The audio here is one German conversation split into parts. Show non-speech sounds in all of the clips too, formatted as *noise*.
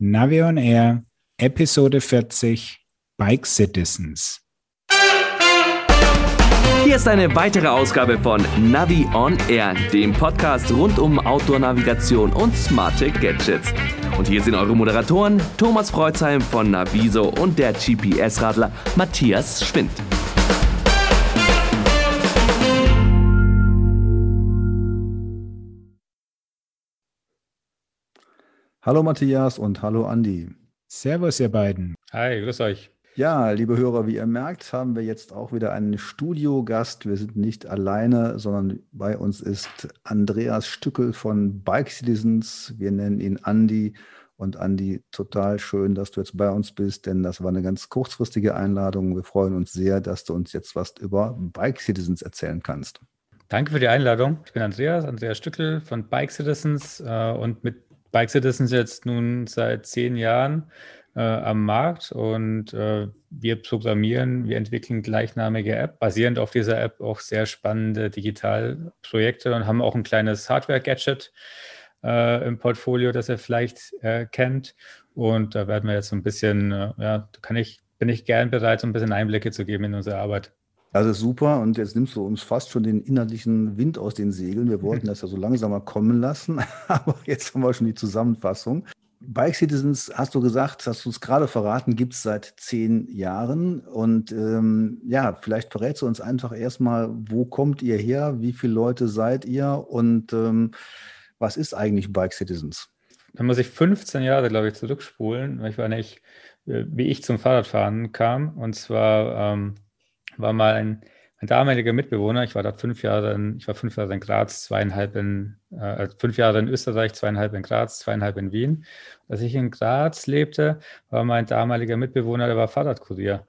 Navi on Air, Episode 40, Bike Citizens. Hier ist eine weitere Ausgabe von Navi on Air, dem Podcast rund um Outdoor-Navigation und smarte Gadgets. Und hier sind eure Moderatoren Thomas Freuzheim von Naviso und der GPS-Radler Matthias Schwind. Hallo Matthias und hallo Andi. Servus, ihr beiden. Hi, grüß euch. Ja, liebe Hörer, wie ihr merkt, haben wir jetzt auch wieder einen Studiogast. Wir sind nicht alleine, sondern bei uns ist Andreas Stückel von Bike Citizens. Wir nennen ihn Andi. Und Andi, total schön, dass du jetzt bei uns bist, denn das war eine ganz kurzfristige Einladung. Wir freuen uns sehr, dass du uns jetzt was über Bike Citizens erzählen kannst. Danke für die Einladung. Ich bin Andreas, Andreas Stückel von Bike Citizens äh, und mit Bike Citizens jetzt nun seit zehn Jahren äh, am Markt und äh, wir programmieren, wir entwickeln gleichnamige App, basierend auf dieser App auch sehr spannende Digitalprojekte und haben auch ein kleines Hardware-Gadget äh, im Portfolio, das ihr vielleicht äh, kennt. Und da werden wir jetzt so ein bisschen, äh, ja, kann ich, bin ich gern bereit, so ein bisschen Einblicke zu geben in unsere Arbeit. Das ist super und jetzt nimmst du uns fast schon den innerlichen Wind aus den Segeln. Wir wollten *laughs* das ja so langsamer kommen lassen, *laughs* aber jetzt haben wir schon die Zusammenfassung. Bike Citizens, hast du gesagt, hast du es gerade verraten, gibt es seit zehn Jahren. Und ähm, ja, vielleicht verrätst du uns einfach erstmal, wo kommt ihr her, wie viele Leute seid ihr und ähm, was ist eigentlich Bike Citizens? Da muss ich 15 Jahre, glaube ich, zurückspulen, weil ich war nicht, äh, wie ich zum Fahrradfahren kam. Und zwar ähm, war mal ein, ein damaliger Mitbewohner, ich war dort fünf Jahre in, ich war fünf Jahre in Graz, zweieinhalb in, äh, fünf Jahre in Österreich, zweieinhalb in Graz, zweieinhalb in Wien. Als ich in Graz lebte, war mein damaliger Mitbewohner, der war Fahrradkurier.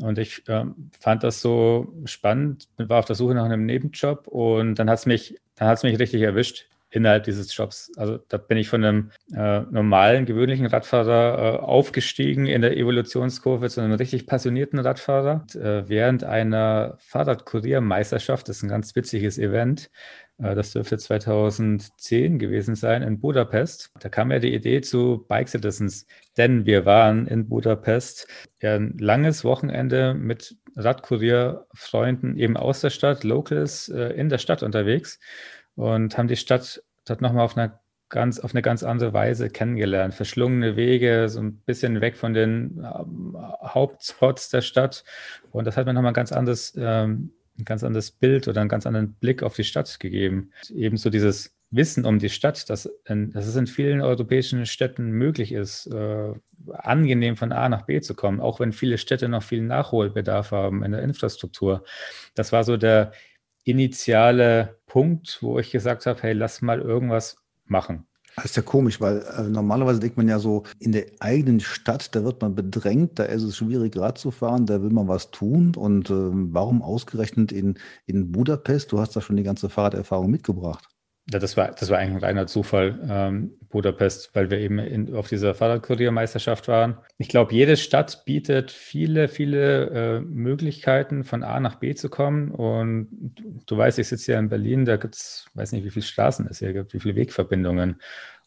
Und ich äh, fand das so spannend, war auf der Suche nach einem Nebenjob und dann hat es mich, dann hat es mich richtig erwischt innerhalb dieses Jobs. Also da bin ich von einem äh, normalen, gewöhnlichen Radfahrer äh, aufgestiegen in der Evolutionskurve zu einem richtig passionierten Radfahrer. Und, äh, während einer Fahrradkuriermeisterschaft, das ist ein ganz witziges Event, äh, das dürfte 2010 gewesen sein in Budapest. Da kam ja die Idee zu Bike Citizens, denn wir waren in Budapest ein langes Wochenende mit Radkurierfreunden eben aus der Stadt, Locals äh, in der Stadt unterwegs und haben die Stadt dort nochmal auf auf eine ganz andere Weise kennengelernt. Verschlungene Wege, so ein bisschen weg von den ähm, Hauptspots der Stadt. Und das hat mir nochmal ein ganz anderes, ähm, ein ganz anderes Bild oder einen ganz anderen Blick auf die Stadt gegeben. Ebenso dieses Wissen um die Stadt, dass, in, dass es in vielen europäischen Städten möglich ist, äh, angenehm von A nach B zu kommen, auch wenn viele Städte noch viel Nachholbedarf haben in der Infrastruktur. Das war so der initiale Punkt, wo ich gesagt habe, hey, lass mal irgendwas machen. Das ist ja komisch, weil äh, normalerweise denkt man ja so, in der eigenen Stadt, da wird man bedrängt, da ist es schwierig, Rad zu fahren, da will man was tun. Und äh, warum ausgerechnet in, in Budapest? Du hast da schon die ganze Fahrraderfahrung mitgebracht. Ja, das war, das war eigentlich ein reiner Zufall, ähm, Budapest, weil wir eben in, auf dieser Fahrradkuriermeisterschaft waren. Ich glaube, jede Stadt bietet viele, viele äh, Möglichkeiten, von A nach B zu kommen. Und du, du weißt, ich sitze ja in Berlin, da gibt es, weiß nicht, wie viele Straßen es hier gibt, wie viele Wegverbindungen.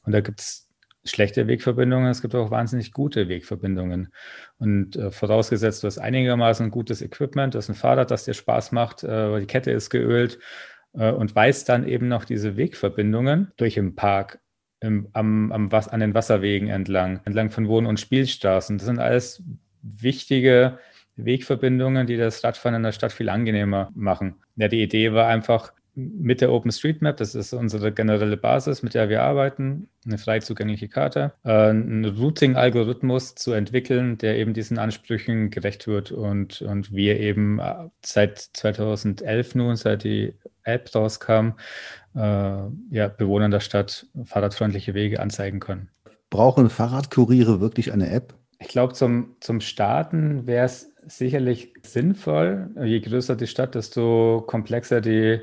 Und da gibt es schlechte Wegverbindungen, es gibt auch wahnsinnig gute Wegverbindungen. Und äh, vorausgesetzt, du hast einigermaßen gutes Equipment, du hast ein Fahrrad, das dir Spaß macht, äh, die Kette ist geölt äh, und weiß dann eben noch diese Wegverbindungen durch im Park, im, am, am, an den Wasserwegen entlang, entlang von Wohn- und Spielstraßen. Das sind alles wichtige Wegverbindungen, die das Radfahren in der Stadt viel angenehmer machen. Ja, die Idee war einfach, mit der OpenStreetMap, das ist unsere generelle Basis, mit der wir arbeiten, eine frei zugängliche Karte, äh, einen Routing-Algorithmus zu entwickeln, der eben diesen Ansprüchen gerecht wird und, und wir eben äh, seit 2011 nun, seit die App rauskam, äh, ja, Bewohnern der Stadt fahrradfreundliche Wege anzeigen können. Brauchen Fahrradkuriere wirklich eine App? Ich glaube, zum, zum Starten wäre es sicherlich sinnvoll. Je größer die Stadt, desto komplexer die,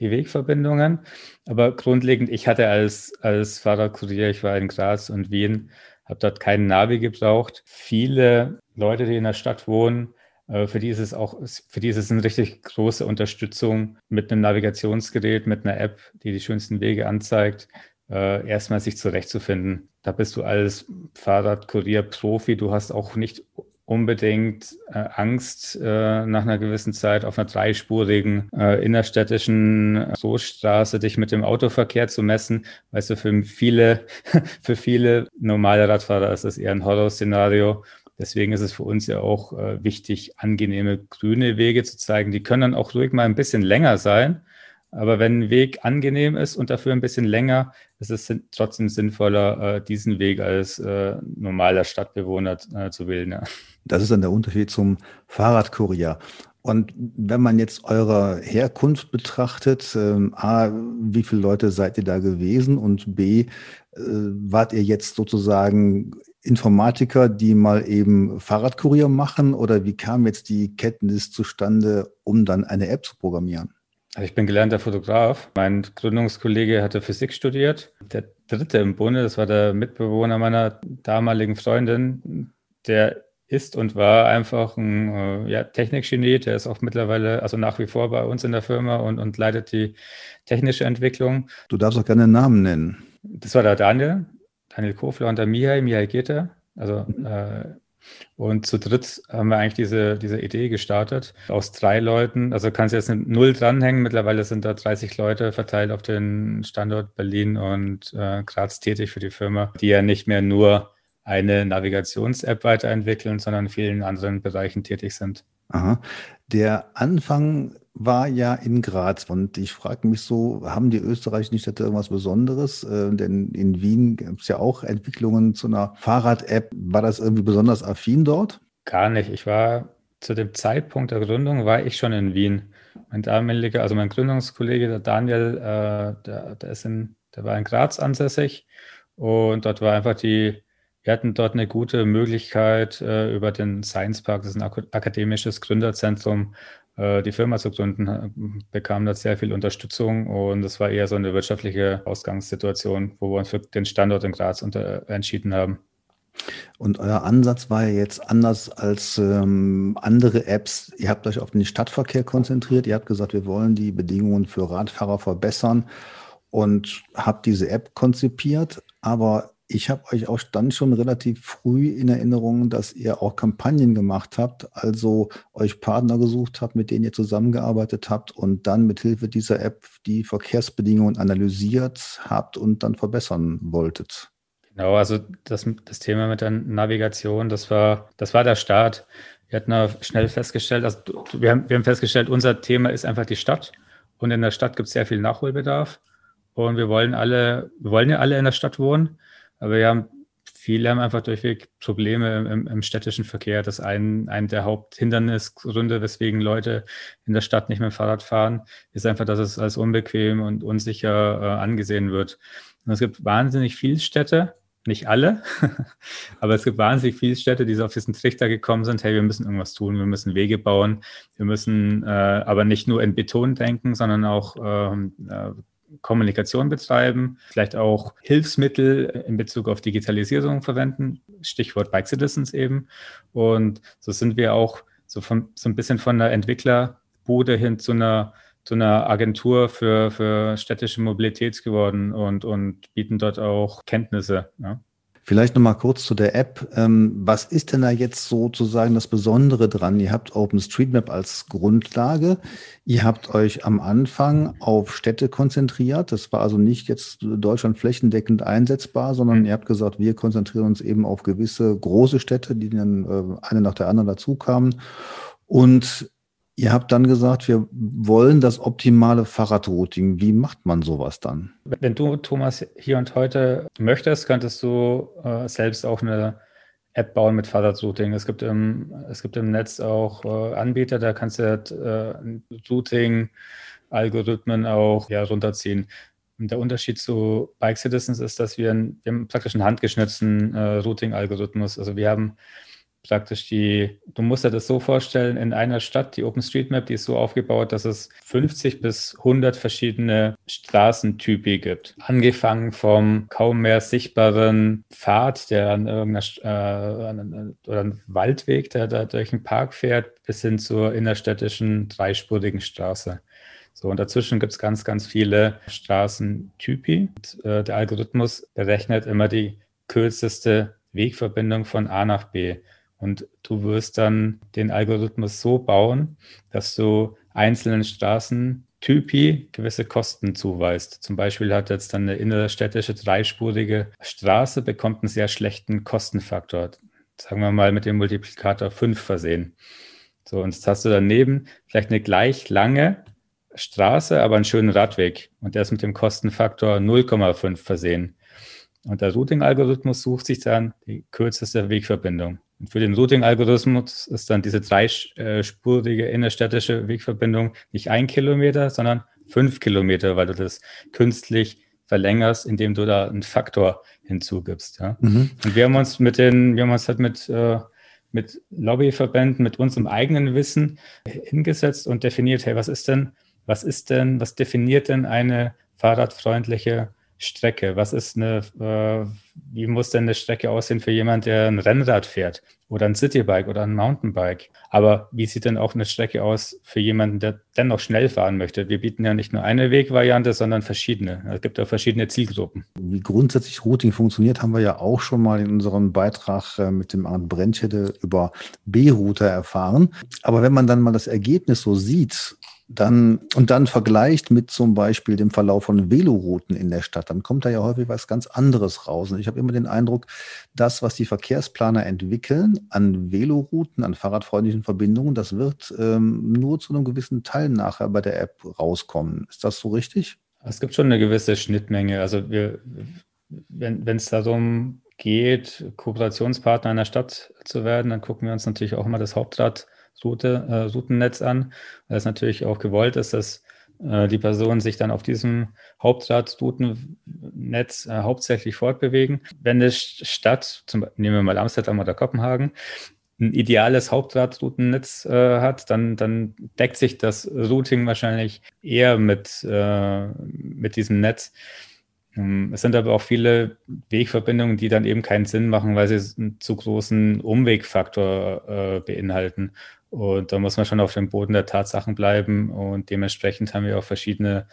die Wegverbindungen. Aber grundlegend, ich hatte als, als Fahrradkurier, ich war in Graz und Wien, habe dort keinen Navi gebraucht. Viele Leute, die in der Stadt wohnen, äh, für die ist es auch, für die ist es eine richtig große Unterstützung mit einem Navigationsgerät, mit einer App, die die schönsten Wege anzeigt, äh, erstmal sich zurechtzufinden. Da bist du als Fahrradkurier-Profi, du hast auch nicht unbedingt äh, Angst, äh, nach einer gewissen Zeit auf einer dreispurigen äh, innerstädtischen Großstraße dich mit dem Autoverkehr zu messen. Weißt du, für viele, *laughs* für viele normale Radfahrer ist das eher ein Horrorszenario. Deswegen ist es für uns ja auch äh, wichtig, angenehme grüne Wege zu zeigen. Die können dann auch ruhig mal ein bisschen länger sein. Aber wenn ein Weg angenehm ist und dafür ein bisschen länger, ist es trotzdem sinnvoller, äh, diesen Weg als äh, normaler Stadtbewohner äh, zu wählen. Ja. Das ist dann der Unterschied zum Fahrradkurier. Und wenn man jetzt eure Herkunft betrachtet, ähm, A, wie viele Leute seid ihr da gewesen und B, äh, wart ihr jetzt sozusagen Informatiker, die mal eben Fahrradkurier machen oder wie kam jetzt die Kenntnis zustande, um dann eine App zu programmieren? Also ich bin gelernter Fotograf. Mein Gründungskollege hatte Physik studiert. Der dritte im Bunde, das war der Mitbewohner meiner damaligen Freundin, der ist und war einfach ein äh, ja, Technikgenie. Der ist auch mittlerweile, also nach wie vor bei uns in der Firma und, und leitet die technische Entwicklung. Du darfst auch gerne Namen nennen. Das war der Daniel, Daniel Kofler und der Mihai, Mihai Geter. Also mhm. äh, und zu dritt haben wir eigentlich diese, diese Idee gestartet. Aus drei Leuten, also kannst du jetzt eine Null dranhängen. Mittlerweile sind da 30 Leute verteilt auf den Standort Berlin und äh, Graz tätig für die Firma, die ja nicht mehr nur eine Navigations-App weiterentwickeln, sondern in vielen anderen Bereichen tätig sind. Aha. Der Anfang war ja in Graz und ich frage mich so, haben die Österreicher nicht irgendwas Besonderes? Äh, denn in Wien gibt es ja auch Entwicklungen zu einer Fahrrad-App. War das irgendwie besonders affin dort? Gar nicht. Ich war zu dem Zeitpunkt der Gründung, war ich schon in Wien. Mein damaliger, also mein Gründungskollege, der Daniel, äh, der, der, ist in, der war in Graz ansässig und dort war einfach die, wir hatten dort eine gute Möglichkeit äh, über den Science Park, das ist ein akademisches Gründerzentrum, äh, die Firma zu gründen, bekam da sehr viel Unterstützung und es war eher so eine wirtschaftliche Ausgangssituation, wo wir uns für den Standort in Graz entschieden haben. Und euer Ansatz war ja jetzt anders als ähm, andere Apps. Ihr habt euch auf den Stadtverkehr konzentriert. Ihr habt gesagt, wir wollen die Bedingungen für Radfahrer verbessern und habt diese App konzipiert. Aber ich habe euch auch dann schon relativ früh in Erinnerung, dass ihr auch Kampagnen gemacht habt, also euch Partner gesucht habt, mit denen ihr zusammengearbeitet habt und dann mit Hilfe dieser App die Verkehrsbedingungen analysiert habt und dann verbessern wolltet. Genau, also das, das Thema mit der Navigation, das war, das war der Start. Wir hatten schnell festgestellt, also wir haben, wir haben festgestellt, unser Thema ist einfach die Stadt und in der Stadt gibt es sehr viel Nachholbedarf und wir wollen alle, wir wollen ja alle in der Stadt wohnen aber haben viele haben einfach durchweg Probleme im, im, städtischen Verkehr. Das ist ein, ein der Haupthindernisgründe, weswegen Leute in der Stadt nicht mehr Fahrrad fahren, ist einfach, dass es als unbequem und unsicher äh, angesehen wird. Und es gibt wahnsinnig viele Städte, nicht alle, *laughs* aber es gibt wahnsinnig viele Städte, die so auf diesen Trichter gekommen sind, hey, wir müssen irgendwas tun, wir müssen Wege bauen, wir müssen äh, aber nicht nur in Beton denken, sondern auch ähm, äh, Kommunikation betreiben, vielleicht auch Hilfsmittel in Bezug auf Digitalisierung verwenden, Stichwort Bike Citizens eben. Und so sind wir auch so, von, so ein bisschen von der Entwicklerbude hin zu einer, zu einer Agentur für, für städtische Mobilität geworden und, und bieten dort auch Kenntnisse. Ja. Vielleicht noch mal kurz zu der App. Ähm, was ist denn da jetzt sozusagen das Besondere dran? Ihr habt OpenStreetMap als Grundlage. Ihr habt euch am Anfang auf Städte konzentriert. Das war also nicht jetzt Deutschland flächendeckend einsetzbar, sondern mhm. ihr habt gesagt, wir konzentrieren uns eben auf gewisse große Städte, die dann äh, eine nach der anderen dazu kamen. Und Ihr habt dann gesagt, wir wollen das optimale Fahrradrouting. Wie macht man sowas dann? Wenn du, Thomas, hier und heute möchtest, könntest du äh, selbst auch eine App bauen mit Fahrradrouting. Es gibt im, es gibt im Netz auch äh, Anbieter, da kannst du äh, Routing-Algorithmen auch ja, runterziehen. Und der Unterschied zu Bike Citizens ist, dass wir, einen, wir haben praktisch einen handgeschnitzten äh, Routing-Algorithmus. Also wir haben praktisch die, du musst dir das so vorstellen, in einer Stadt, die OpenStreetMap, die ist so aufgebaut, dass es 50 bis 100 verschiedene Straßentypi gibt. Angefangen vom kaum mehr sichtbaren Pfad, der an irgendeiner, äh, oder ein Waldweg, der da durch einen Park fährt, bis hin zur innerstädtischen dreispurigen Straße. So, und dazwischen gibt es ganz, ganz viele Straßentypi. Und, äh, der Algorithmus berechnet immer die kürzeste Wegverbindung von A nach B. Und du wirst dann den Algorithmus so bauen, dass du einzelnen Straßentypi gewisse Kosten zuweist. Zum Beispiel hat jetzt dann eine innerstädtische dreispurige Straße bekommt einen sehr schlechten Kostenfaktor. Sagen wir mal mit dem Multiplikator 5 versehen. So, und jetzt hast du daneben vielleicht eine gleich lange Straße, aber einen schönen Radweg. Und der ist mit dem Kostenfaktor 0,5 versehen. Und der Routing-Algorithmus sucht sich dann die kürzeste Wegverbindung. Und für den Routing-Algorithmus ist dann diese dreispurige innerstädtische Wegverbindung nicht ein Kilometer, sondern fünf Kilometer, weil du das künstlich verlängerst, indem du da einen Faktor hinzugibst. Ja? Mhm. Und wir haben uns mit den, wir haben uns halt mit, äh, mit Lobbyverbänden, mit unserem eigenen Wissen hingesetzt und definiert, hey, was ist denn, was ist denn, was definiert denn eine fahrradfreundliche Strecke? Was ist eine, äh, wie muss denn eine Strecke aussehen für jemand, der ein Rennrad fährt oder ein Citybike oder ein Mountainbike? Aber wie sieht denn auch eine Strecke aus für jemanden, der dennoch schnell fahren möchte? Wir bieten ja nicht nur eine Wegvariante, sondern verschiedene. Es gibt auch verschiedene Zielgruppen. Wie grundsätzlich Routing funktioniert, haben wir ja auch schon mal in unserem Beitrag äh, mit dem Arndt Brentschede über B-Router erfahren. Aber wenn man dann mal das Ergebnis so sieht, dann, und dann vergleicht mit zum Beispiel dem Verlauf von Velorouten in der Stadt, dann kommt da ja häufig was ganz anderes raus. Und ich habe immer den Eindruck, das, was die Verkehrsplaner entwickeln an Velorouten, an fahrradfreundlichen Verbindungen, das wird ähm, nur zu einem gewissen Teil nachher bei der App rauskommen. Ist das so richtig? Es gibt schon eine gewisse Schnittmenge. Also wir, wenn es darum geht, Kooperationspartner einer Stadt zu werden, dann gucken wir uns natürlich auch immer das Hauptrad Route, äh, Routennetz an, weil es natürlich auch gewollt ist, dass äh, die Personen sich dann auf diesem Hauptradroutennetz äh, hauptsächlich fortbewegen. Wenn eine Stadt, zum, nehmen wir mal Amsterdam oder Kopenhagen, ein ideales Hauptradroutennetz äh, hat, dann, dann deckt sich das Routing wahrscheinlich eher mit, äh, mit diesem Netz. Ähm, es sind aber auch viele Wegverbindungen, die dann eben keinen Sinn machen, weil sie einen zu großen Umwegfaktor äh, beinhalten. Und da muss man schon auf dem Boden der Tatsachen bleiben. Und dementsprechend haben wir auch verschiedene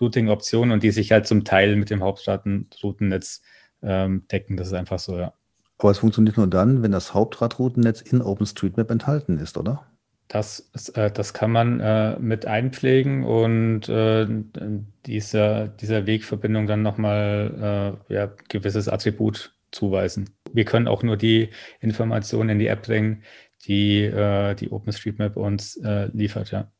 Routing-Optionen und die sich halt zum Teil mit dem Hauptratroutennetz ähm, decken. Das ist einfach so, ja. Aber es funktioniert nur dann, wenn das Hauptratroutennetz in OpenStreetMap enthalten ist, oder? Das, äh, das kann man äh, mit einpflegen und äh, dieser, dieser Wegverbindung dann nochmal äh, ja, gewisses Attribut zuweisen. Wir können auch nur die Informationen in die App bringen, die äh, die OpenStreetMap uns äh, liefert, ja.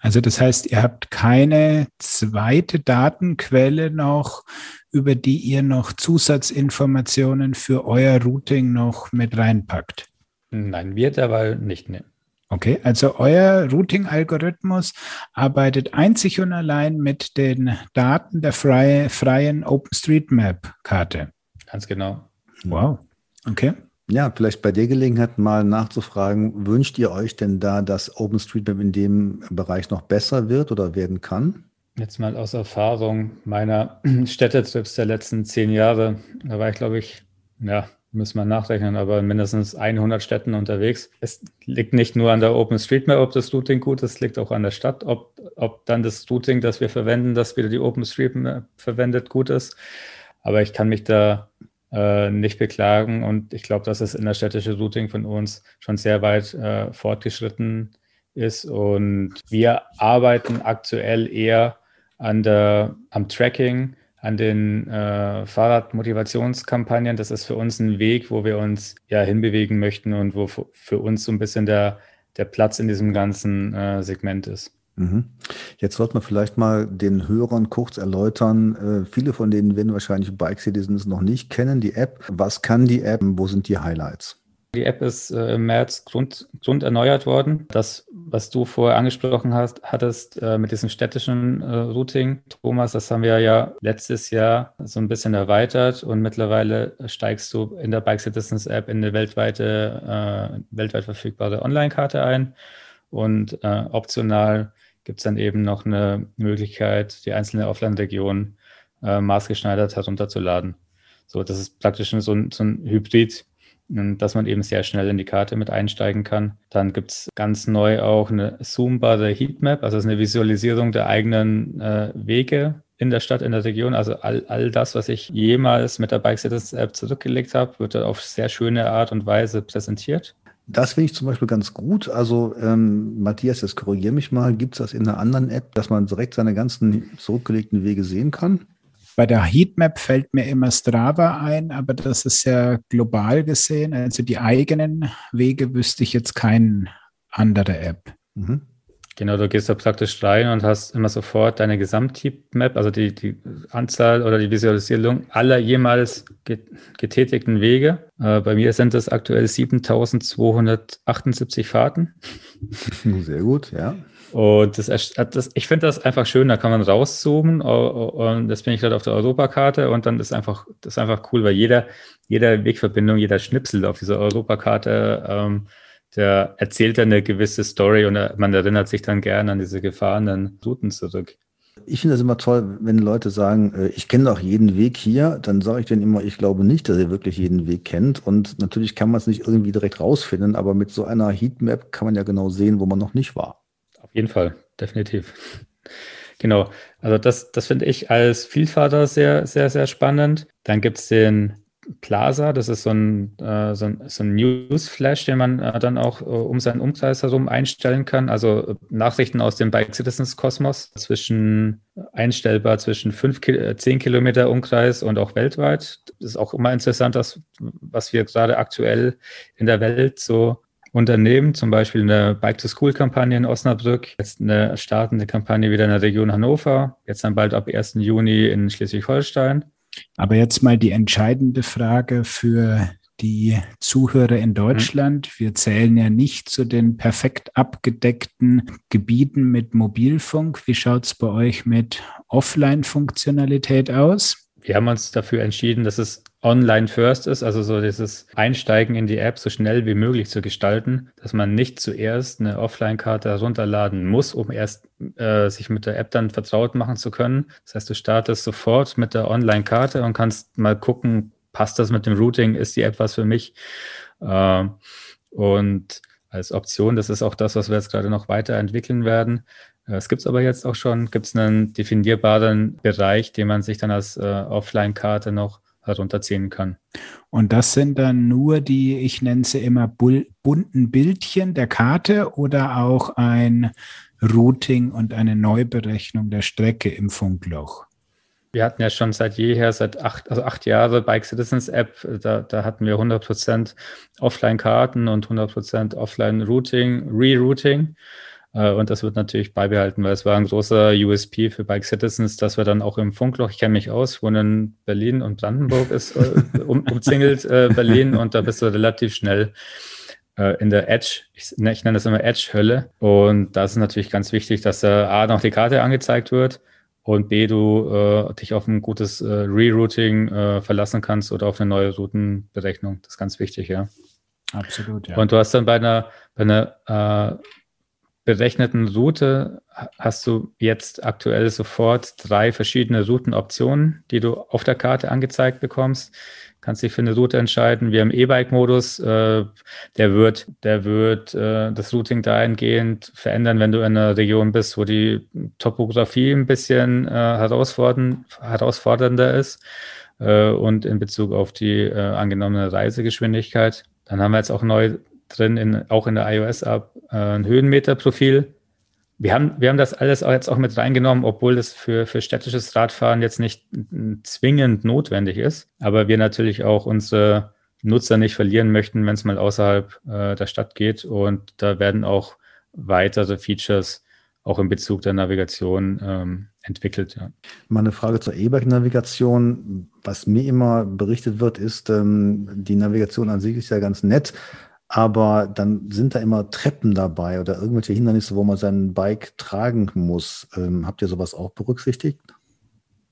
Also das heißt, ihr habt keine zweite Datenquelle noch, über die ihr noch Zusatzinformationen für euer Routing noch mit reinpackt? Nein, wir dabei nicht. Ne. Okay, also euer Routing-Algorithmus arbeitet einzig und allein mit den Daten der freie, freien OpenStreetMap-Karte. Ganz genau. Wow. Okay. Ja, vielleicht bei der Gelegenheit mal nachzufragen, wünscht ihr euch denn da, dass OpenStreetMap in dem Bereich noch besser wird oder werden kann? Jetzt mal aus Erfahrung meiner *clears throat* Städtetrips der letzten zehn Jahre, da war ich, glaube ich, ja, müssen wir nachrechnen, aber mindestens 100 Städten unterwegs. Es liegt nicht nur an der OpenStreetMap, ob das Routing gut ist, es liegt auch an der Stadt, ob, ob dann das Routing, das wir verwenden, das wieder die OpenStreetMap verwendet, gut ist. Aber ich kann mich da äh, nicht beklagen. Und ich glaube, dass das innerstädtische Routing von uns schon sehr weit äh, fortgeschritten ist. Und wir arbeiten aktuell eher an der, am Tracking, an den äh, Fahrradmotivationskampagnen. Das ist für uns ein Weg, wo wir uns ja hinbewegen möchten und wo für uns so ein bisschen der, der Platz in diesem ganzen äh, Segment ist. Mhm. Jetzt sollte man vielleicht mal den Hörern kurz erläutern. Äh, viele von denen werden wahrscheinlich Bike Citizens noch nicht kennen, die App. Was kann die App? Wo sind die Highlights? Die App ist äh, im März grund, grund erneuert worden. Das, was du vorher angesprochen hast, hattest äh, mit diesem städtischen Routing, Thomas, das haben wir ja letztes Jahr so ein bisschen erweitert und mittlerweile steigst du in der Bike Citizens App in eine weltweite, weltweit verfügbare Online-Karte ein und optional gibt es dann eben noch eine Möglichkeit, die einzelne Offline-Region äh, maßgeschneidert herunterzuladen. So, das ist praktisch so ein, so ein Hybrid dass man eben sehr schnell in die Karte mit einsteigen kann. Dann gibt es ganz neu auch eine zoombare Heatmap, also eine Visualisierung der eigenen äh, Wege in der Stadt, in der Region. Also all, all das, was ich jemals mit der Bike Citizens App zurückgelegt habe, wird auf sehr schöne Art und Weise präsentiert. Das finde ich zum Beispiel ganz gut. Also ähm, Matthias, jetzt korrigiere mich mal, gibt es das in einer anderen App, dass man direkt seine ganzen zurückgelegten Wege sehen kann? Bei der Heatmap fällt mir immer Strava ein, aber das ist ja global gesehen. Also die eigenen Wege wüsste ich jetzt keine andere App. Mhm. Genau, du gehst da praktisch rein und hast immer sofort deine Gesamtheatmap, also die, die Anzahl oder die Visualisierung aller jemals getätigten Wege. Äh, bei mir sind es aktuell 7278 Fahrten. *laughs* Sehr gut, ja. Und das, das, ich finde das einfach schön, da kann man rauszoomen und das bin ich gerade auf der Europakarte und dann ist einfach, das ist einfach cool, weil jeder, jeder Wegverbindung, jeder Schnipsel auf dieser Europakarte ähm, der erzählt dann eine gewisse Story und man erinnert sich dann gerne an diese gefahrenen Routen zurück. Ich finde das immer toll, wenn Leute sagen, äh, ich kenne doch jeden Weg hier, dann sage ich denen immer, ich glaube nicht, dass ihr wirklich jeden Weg kennt. Und natürlich kann man es nicht irgendwie direkt rausfinden, aber mit so einer Heatmap kann man ja genau sehen, wo man noch nicht war. Auf jeden Fall, definitiv. Genau, also das, das finde ich als Vielfahrer sehr, sehr, sehr spannend. Dann gibt es den Plaza, das ist so ein, äh, so ein, so ein Newsflash, den man äh, dann auch äh, um seinen Umkreis herum einstellen kann. Also äh, Nachrichten aus dem Bike Citizens Kosmos zwischen einstellbar zwischen 5, 10 äh, Kilometer Umkreis und auch weltweit. Das ist auch immer interessant, das, was wir gerade aktuell in der Welt so unternehmen, zum Beispiel eine Bike-to-School-Kampagne in Osnabrück, jetzt eine startende Kampagne wieder in der Region Hannover, jetzt dann bald ab 1. Juni in Schleswig-Holstein. Aber jetzt mal die entscheidende Frage für die Zuhörer in Deutschland. Wir zählen ja nicht zu den perfekt abgedeckten Gebieten mit Mobilfunk. Wie schaut es bei euch mit Offline-Funktionalität aus? Wir haben uns dafür entschieden, dass es online first ist, also so dieses Einsteigen in die App so schnell wie möglich zu gestalten, dass man nicht zuerst eine Offline-Karte herunterladen muss, um erst äh, sich mit der App dann vertraut machen zu können. Das heißt, du startest sofort mit der Online-Karte und kannst mal gucken, passt das mit dem Routing, ist die App was für mich? Äh, und als Option, das ist auch das, was wir jetzt gerade noch weiterentwickeln werden. Äh, es gibt aber jetzt auch schon, gibt es einen definierbaren Bereich, den man sich dann als äh, Offline-Karte noch herunterziehen kann. Und das sind dann nur die, ich nenne sie immer bunten Bildchen der Karte oder auch ein Routing und eine Neuberechnung der Strecke im Funkloch. Wir hatten ja schon seit jeher, seit acht, also acht Jahre Bike Citizens App, da, da hatten wir 100% Offline-Karten und 100% Offline-Routing, Rerouting. Äh, und das wird natürlich beibehalten, weil es war ein großer USP für Bike Citizens, dass wir dann auch im Funkloch, ich kenne mich aus, wohne in Berlin und Brandenburg ist äh, *laughs* um, umzingelt äh, Berlin und da bist du relativ schnell äh, in der Edge, ich, ne, ich nenne das immer Edge-Hölle. Und da ist natürlich ganz wichtig, dass da A noch die Karte angezeigt wird und B, du äh, dich auf ein gutes äh, Rerouting verlassen kannst oder auf eine neue Routenberechnung. Das ist ganz wichtig, ja. Absolut, ja. Und du hast dann bei einer, bei einer äh, berechneten Route hast du jetzt aktuell sofort drei verschiedene Routenoptionen, die du auf der Karte angezeigt bekommst. Kannst dich für eine Route entscheiden. Wir haben E-Bike-Modus, äh, der wird, der wird äh, das Routing dahingehend verändern, wenn du in einer Region bist, wo die Topografie ein bisschen äh, herausfordernd, herausfordernder ist äh, und in Bezug auf die äh, angenommene Reisegeschwindigkeit. Dann haben wir jetzt auch neu drin, in, auch in der iOS-App, äh, ein Höhenmeterprofil. Wir haben, wir haben das alles jetzt auch mit reingenommen, obwohl das für, für städtisches Radfahren jetzt nicht zwingend notwendig ist. Aber wir natürlich auch unsere Nutzer nicht verlieren möchten, wenn es mal außerhalb äh, der Stadt geht. Und da werden auch weitere Features auch in Bezug der Navigation ähm, entwickelt. Ja. Mal eine Frage zur E-Bike-Navigation. Was mir immer berichtet wird, ist, ähm, die Navigation an sich ist ja ganz nett, aber dann sind da immer Treppen dabei oder irgendwelche Hindernisse, wo man sein Bike tragen muss. Ähm, habt ihr sowas auch berücksichtigt?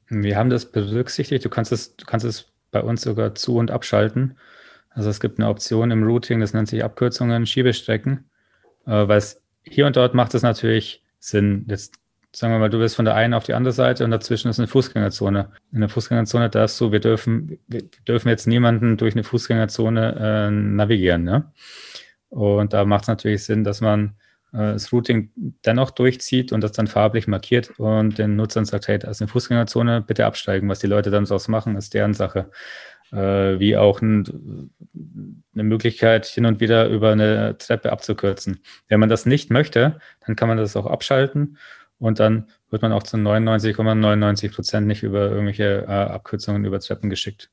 Wir haben das berücksichtigt. Du kannst es, du kannst es bei uns sogar zu- und abschalten. Also es gibt eine Option im Routing, das nennt sich Abkürzungen, Schiebestrecken, äh, weil es hier und dort macht es natürlich Sinn, jetzt sagen wir mal, du bist von der einen auf die andere Seite und dazwischen ist eine Fußgängerzone. In der Fußgängerzone da ist so, wir dürfen, wir dürfen jetzt niemanden durch eine Fußgängerzone äh, navigieren. Ne? Und da macht es natürlich Sinn, dass man äh, das Routing dennoch durchzieht und das dann farblich markiert und den Nutzern sagt, hey, da ist eine Fußgängerzone, bitte absteigen. Was die Leute dann daraus machen, ist deren Sache. Äh, wie auch ein, eine Möglichkeit, hin und wieder über eine Treppe abzukürzen. Wenn man das nicht möchte, dann kann man das auch abschalten und dann wird man auch zu 99,99 Prozent ,99 nicht über irgendwelche äh, Abkürzungen über Treppen geschickt.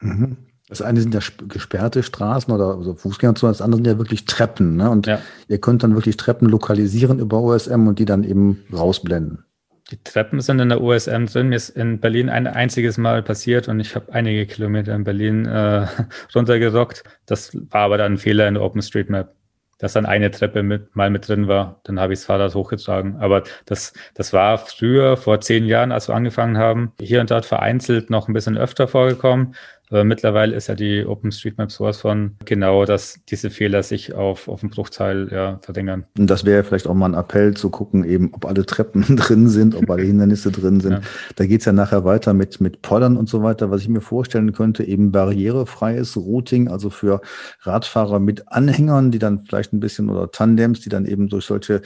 Mhm. Das eine sind ja gesperrte Straßen oder also Fußgängerzonen, das andere sind ja wirklich Treppen. Ne? Und ja. ihr könnt dann wirklich Treppen lokalisieren über OSM und die dann eben rausblenden. Die Treppen sind in der OSM drin. Mir ist in Berlin ein einziges Mal passiert und ich habe einige Kilometer in Berlin äh, *laughs* runtergerockt. Das war aber dann ein Fehler in der OpenStreetMap dass dann eine Treppe mit, mal mit drin war. Dann habe ich das Fahrrad hochgetragen. Aber das, das war früher, vor zehn Jahren, als wir angefangen haben, hier und dort vereinzelt noch ein bisschen öfter vorgekommen. Aber mittlerweile ist ja die OpenStreetMap sowas von genau, dass diese Fehler sich auf, auf einen Bruchteil ja, verringern. Und das wäre vielleicht auch mal ein Appell zu gucken, eben, ob alle Treppen *laughs* drin sind, ob alle *laughs* Hindernisse drin sind. Ja. Da geht's ja nachher weiter mit, mit Poddern und so weiter. Was ich mir vorstellen könnte, eben barrierefreies Routing, also für Radfahrer mit Anhängern, die dann vielleicht ein bisschen oder Tandems, die dann eben durch solche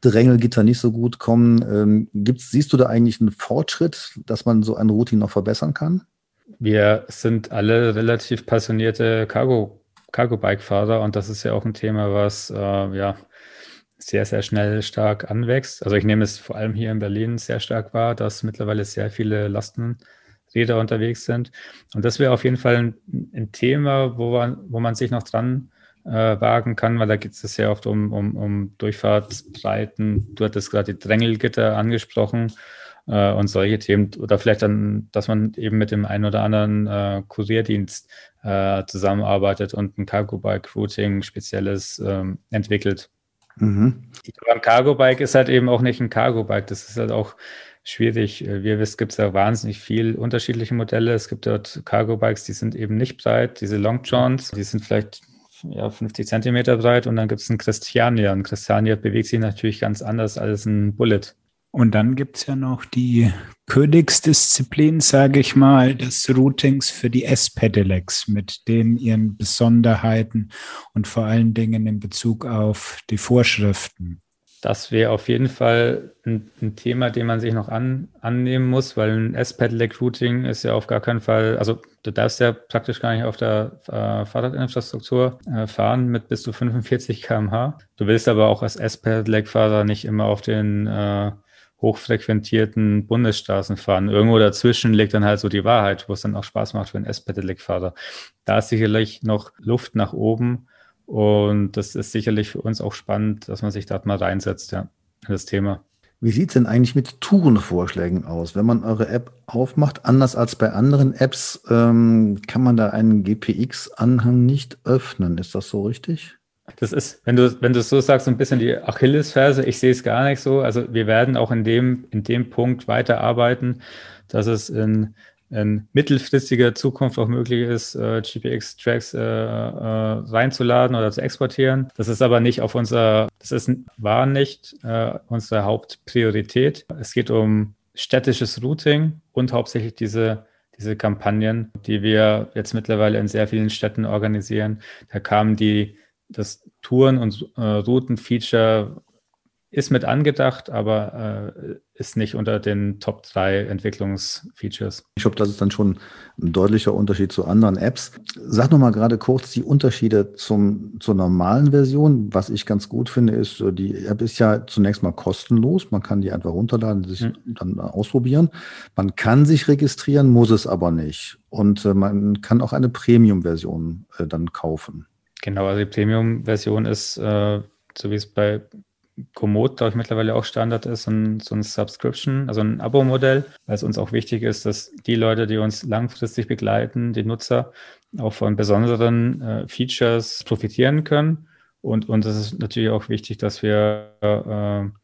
Drängelgitter nicht so gut kommen. Ähm, gibt's, siehst du da eigentlich einen Fortschritt, dass man so ein Routing noch verbessern kann? Wir sind alle relativ passionierte Cargo, Cargo-Bike-Fahrer und das ist ja auch ein Thema, was äh, ja sehr, sehr schnell stark anwächst. Also ich nehme es vor allem hier in Berlin sehr stark wahr, dass mittlerweile sehr viele Lastenräder unterwegs sind. Und das wäre auf jeden Fall ein, ein Thema, wo man, wo man sich noch dran äh, wagen kann, weil da geht es sehr oft um, um, um Durchfahrtsbreiten. Du hattest gerade die Drängelgitter angesprochen äh, und solche Themen oder vielleicht dann, dass man eben mit dem einen oder anderen äh, Kurierdienst äh, zusammenarbeitet und ein Cargo Bike Routing spezielles ähm, entwickelt. Mhm. Aber ein Cargo Bike ist halt eben auch nicht ein Cargo Bike. Das ist halt auch schwierig. Wie ihr wisst, gibt es ja wahnsinnig viel unterschiedliche Modelle. Es gibt dort Cargo Bikes, die sind eben nicht breit, diese Long Johns, die sind vielleicht ja, 50 Zentimeter breit und dann gibt es einen Christiania. Ein Christiania bewegt sich natürlich ganz anders als ein Bullet. Und dann gibt es ja noch die Königsdisziplin, sage ich mal, des Routings für die S-Pedelecs mit den ihren Besonderheiten und vor allen Dingen in Bezug auf die Vorschriften. Das wäre auf jeden Fall ein, ein, Thema, dem man sich noch an, annehmen muss, weil ein S-Pedelec-Routing ist ja auf gar keinen Fall, also du darfst ja praktisch gar nicht auf der äh, Fahrradinfrastruktur äh, fahren mit bis zu 45 km/h. Du willst aber auch als S-Pedelec-Fahrer nicht immer auf den äh, hochfrequentierten Bundesstraßen fahren. Irgendwo dazwischen liegt dann halt so die Wahrheit, wo es dann auch Spaß macht für einen S-Pedelec-Fahrer. Da ist sicherlich noch Luft nach oben und das ist sicherlich für uns auch spannend, dass man sich da mal reinsetzt, ja, in das Thema. Wie sieht es denn eigentlich mit Tourenvorschlägen aus? Wenn man eure App aufmacht, anders als bei anderen Apps, ähm, kann man da einen GPX-Anhang nicht öffnen. Ist das so richtig? Das ist, wenn du, wenn du es so sagst, ein bisschen die Achillesferse. Ich sehe es gar nicht so. Also wir werden auch in dem, in dem Punkt weiterarbeiten, dass es in, in mittelfristiger Zukunft auch möglich ist, äh, GPX-Tracks äh, äh, reinzuladen oder zu exportieren. Das ist aber nicht auf unser, das ist, war nicht äh, unsere Hauptpriorität. Es geht um städtisches Routing und hauptsächlich diese diese Kampagnen, die wir jetzt mittlerweile in sehr vielen Städten organisieren. Da kamen die das Touren- und äh, Routen-Feature ist mit angedacht, aber äh, ist nicht unter den Top 3 Entwicklungsfeatures. Ich glaube, das ist dann schon ein deutlicher Unterschied zu anderen Apps. Sag noch mal gerade kurz die Unterschiede zum, zur normalen Version. Was ich ganz gut finde, ist, die App ist ja zunächst mal kostenlos. Man kann die einfach runterladen, sich hm. dann ausprobieren. Man kann sich registrieren, muss es aber nicht. Und äh, man kann auch eine Premium-Version äh, dann kaufen. Genau, also die Premium-Version ist, äh, so wie es bei Komoot, glaube ich, mittlerweile auch Standard ist, ein, so ein Subscription, also ein Abo-Modell, weil es uns auch wichtig ist, dass die Leute, die uns langfristig begleiten, die Nutzer, auch von besonderen äh, Features profitieren können. Und, es ist natürlich auch wichtig, dass wir äh,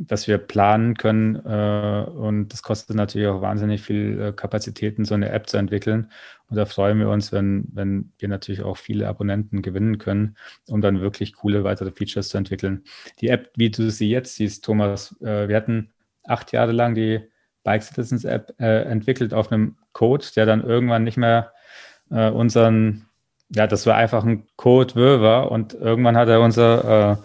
dass wir planen können. Äh, und das kostet natürlich auch wahnsinnig viel äh, Kapazitäten, so eine App zu entwickeln. Und da freuen wir uns, wenn, wenn wir natürlich auch viele Abonnenten gewinnen können, um dann wirklich coole weitere Features zu entwickeln. Die App, wie du sie jetzt siehst, Thomas, äh, wir hatten acht Jahre lang die Bike Citizens App entwickelt auf einem Code, der dann irgendwann nicht mehr unseren, ja, das war einfach ein Code-Wirrwarr und irgendwann hat er unser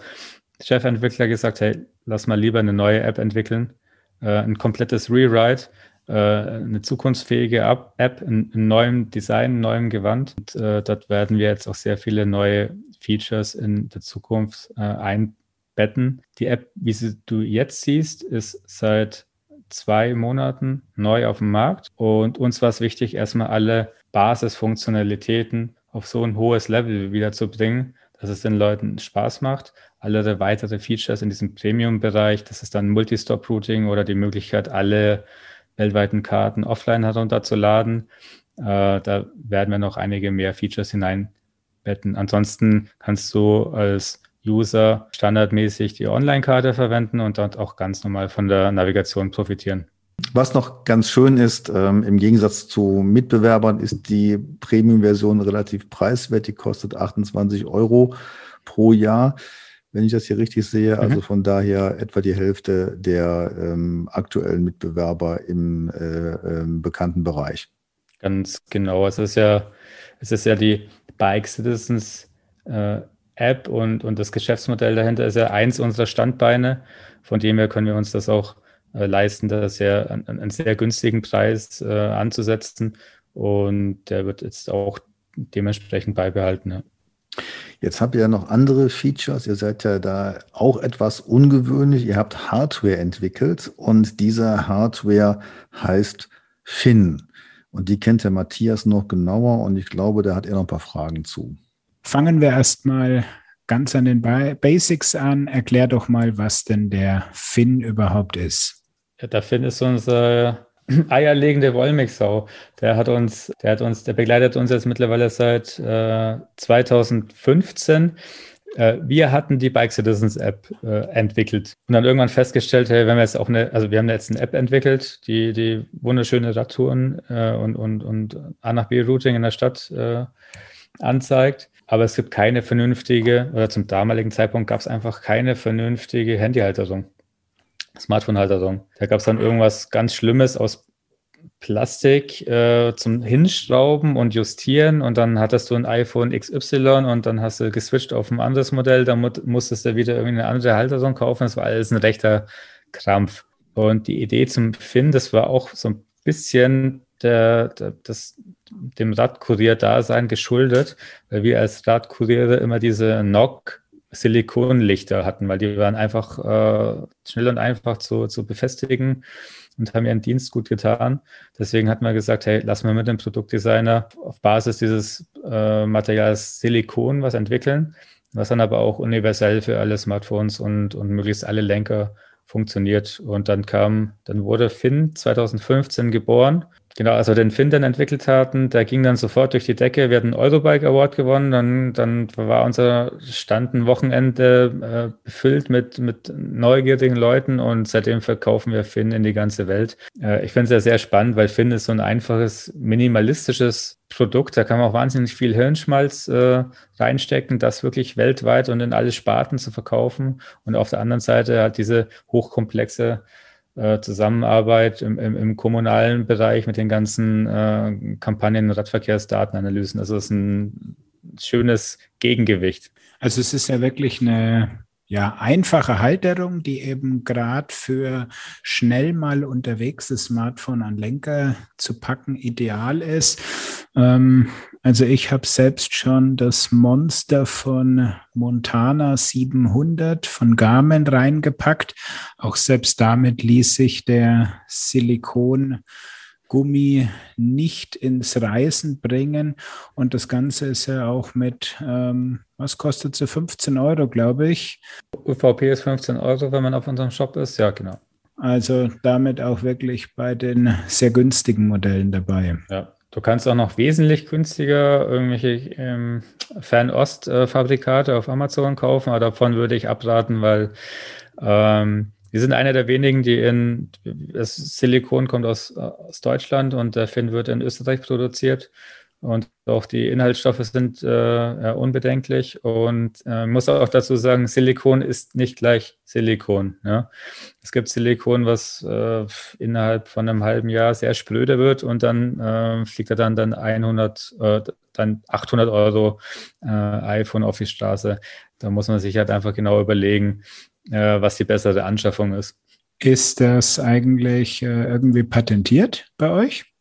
Chefentwickler gesagt, hey, lass mal lieber eine neue App entwickeln, äh, ein komplettes Rewrite, äh, eine zukunftsfähige App in, in neuem Design, neuem Gewand. Und, äh, dort werden wir jetzt auch sehr viele neue Features in der Zukunft äh, einbetten. Die App, wie sie du jetzt siehst, ist seit zwei Monaten neu auf dem Markt und uns war es wichtig, erstmal alle Basisfunktionalitäten auf so ein hohes Level wiederzubringen, dass es den Leuten Spaß macht. Alle weitere Features in diesem Premium-Bereich, das ist dann Multistop-Routing oder die Möglichkeit, alle weltweiten Karten offline herunterzuladen. Äh, da werden wir noch einige mehr Features hineinbetten. Ansonsten kannst du als User standardmäßig die Online-Karte verwenden und dort auch ganz normal von der Navigation profitieren. Was noch ganz schön ist, ähm, im Gegensatz zu Mitbewerbern, ist die Premium-Version relativ preiswert. Die kostet 28 Euro pro Jahr, wenn ich das hier richtig sehe. Also mhm. von daher etwa die Hälfte der ähm, aktuellen Mitbewerber im äh, äh, bekannten Bereich. Ganz genau. Es ist ja, es ist ja die Bike Citizens äh, App und, und das Geschäftsmodell dahinter ist ja eins unserer Standbeine. Von dem her können wir uns das auch äh, leisten, das sehr an, einen sehr günstigen Preis äh, anzusetzen. Und der wird jetzt auch dementsprechend beibehalten. Ja. Jetzt habt ihr ja noch andere Features. Ihr seid ja da auch etwas ungewöhnlich. Ihr habt Hardware entwickelt und diese Hardware heißt Finn. Und die kennt der Matthias noch genauer und ich glaube, da hat er noch ein paar Fragen zu. Fangen wir erstmal ganz an den Basics an. Erklär doch mal, was denn der Finn überhaupt ist. Ja, der Finn ist unser eierlegende Wollmilchsau. Der hat uns, der hat uns, der begleitet uns jetzt mittlerweile seit äh, 2015. Äh, wir hatten die Bike Citizens App äh, entwickelt und dann irgendwann festgestellt, hey, wenn wir jetzt auch eine, also wir haben jetzt eine App entwickelt, die, die wunderschöne Radtouren äh, und, und, und A nach B Routing in der Stadt äh, anzeigt aber es gibt keine vernünftige, oder zum damaligen Zeitpunkt gab es einfach keine vernünftige Handyhalterung, Smartphone-Halterung. Da gab es dann irgendwas ganz Schlimmes aus Plastik äh, zum Hinschrauben und Justieren und dann hattest du ein iPhone XY und dann hast du geswitcht auf ein anderes Modell, dann mu musstest du wieder irgendwie eine andere Halterung kaufen. Das war alles ein rechter Krampf. Und die Idee zum Finn, das war auch so ein bisschen der, der, das, dem Radkurier-Dasein geschuldet, weil wir als Radkuriere immer diese NOC Silikonlichter hatten, weil die waren einfach äh, schnell und einfach zu, zu befestigen und haben ihren Dienst gut getan. Deswegen hat man gesagt, hey, lassen wir mit dem Produktdesigner auf Basis dieses äh, Materials Silikon was entwickeln, was dann aber auch universell für alle Smartphones und, und möglichst alle Lenker funktioniert. Und dann kam, dann wurde Finn 2015 geboren Genau, also den Finn dann entwickelt hatten, der ging dann sofort durch die Decke. Wir hatten Eurobike Award gewonnen. Dann, dann war unser Stand ein Wochenende äh, befüllt mit, mit neugierigen Leuten und seitdem verkaufen wir Finn in die ganze Welt. Äh, ich finde es ja sehr spannend, weil Finn ist so ein einfaches, minimalistisches Produkt. Da kann man auch wahnsinnig viel Hirnschmalz äh, reinstecken, das wirklich weltweit und in alle Sparten zu verkaufen. Und auf der anderen Seite hat diese hochkomplexe äh, Zusammenarbeit im, im, im, kommunalen Bereich mit den ganzen äh, Kampagnen, Radverkehrsdatenanalysen. Also es ist ein schönes Gegengewicht. Also es ist ja wirklich eine ja, einfache Halterung, die eben gerade für schnell mal unterwegs das Smartphone an Lenker zu packen ideal ist. Ähm, also ich habe selbst schon das Monster von Montana 700 von Garmin reingepackt. Auch selbst damit ließ sich der Silikon Gummi nicht ins Reisen bringen. Und das Ganze ist ja auch mit, ähm, was kostet sie? 15 Euro, glaube ich. UVP ist 15 Euro, wenn man auf unserem Shop ist. Ja, genau. Also damit auch wirklich bei den sehr günstigen Modellen dabei. Ja. Du kannst auch noch wesentlich günstiger irgendwelche ähm, Fernost-Fabrikate auf Amazon kaufen, aber davon würde ich abraten, weil ähm, wir sind einer der wenigen, die in, das Silikon kommt aus, aus Deutschland und der Finn wird in Österreich produziert. Und auch die Inhaltsstoffe sind äh, unbedenklich. Und äh, muss auch dazu sagen, Silikon ist nicht gleich Silikon. Ja? Es gibt Silikon, was äh, innerhalb von einem halben Jahr sehr spröde wird und dann äh, fliegt er dann, dann 100, äh, dann 800 Euro äh, iPhone auf die Straße. Da muss man sich halt einfach genau überlegen, was die bessere Anschaffung ist. Ist das eigentlich irgendwie patentiert bei euch?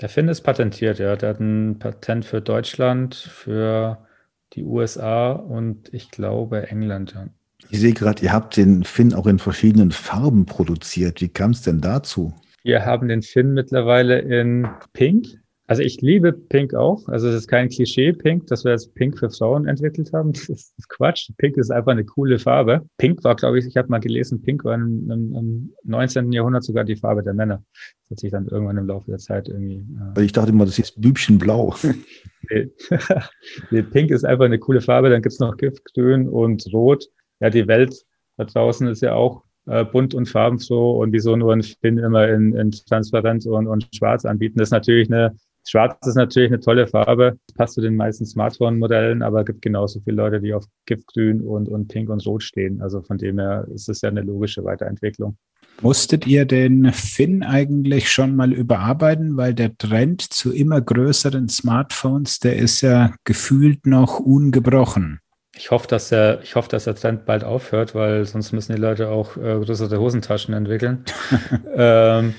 Der Finn ist patentiert, ja. Der hat ein Patent für Deutschland, für die USA und ich glaube England, ja. Ich sehe gerade, ihr habt den Finn auch in verschiedenen Farben produziert. Wie kam es denn dazu? Wir haben den Finn mittlerweile in Pink, also ich liebe Pink auch. Also es ist kein Klischee-Pink, dass wir jetzt Pink für Frauen entwickelt haben. *laughs* Das ist Quatsch. Pink ist einfach eine coole Farbe. Pink war, glaube ich, ich habe mal gelesen, Pink war im, im, im 19. Jahrhundert sogar die Farbe der Männer. Das hat sich dann irgendwann im Laufe der Zeit irgendwie. Äh ich dachte immer, das ist Bübchenblau. *laughs* nee. *laughs* nee, Pink ist einfach eine coole Farbe. Dann gibt's noch Giftgrün und Rot. Ja, die Welt da draußen ist ja auch äh, bunt und farbenfroh und wieso nur ein Finn immer in, in transparent und, und schwarz anbieten. Das ist natürlich eine Schwarz ist natürlich eine tolle Farbe, passt zu den meisten Smartphone-Modellen, aber es gibt genauso viele Leute, die auf Giftgrün und, und Pink und Rot stehen. Also von dem her ist es ja eine logische Weiterentwicklung. Musstet ihr den Finn eigentlich schon mal überarbeiten, weil der Trend zu immer größeren Smartphones, der ist ja gefühlt noch ungebrochen. Ich hoffe, dass der, ich hoffe, dass der Trend bald aufhört, weil sonst müssen die Leute auch äh, größere Hosentaschen entwickeln. *laughs* ähm,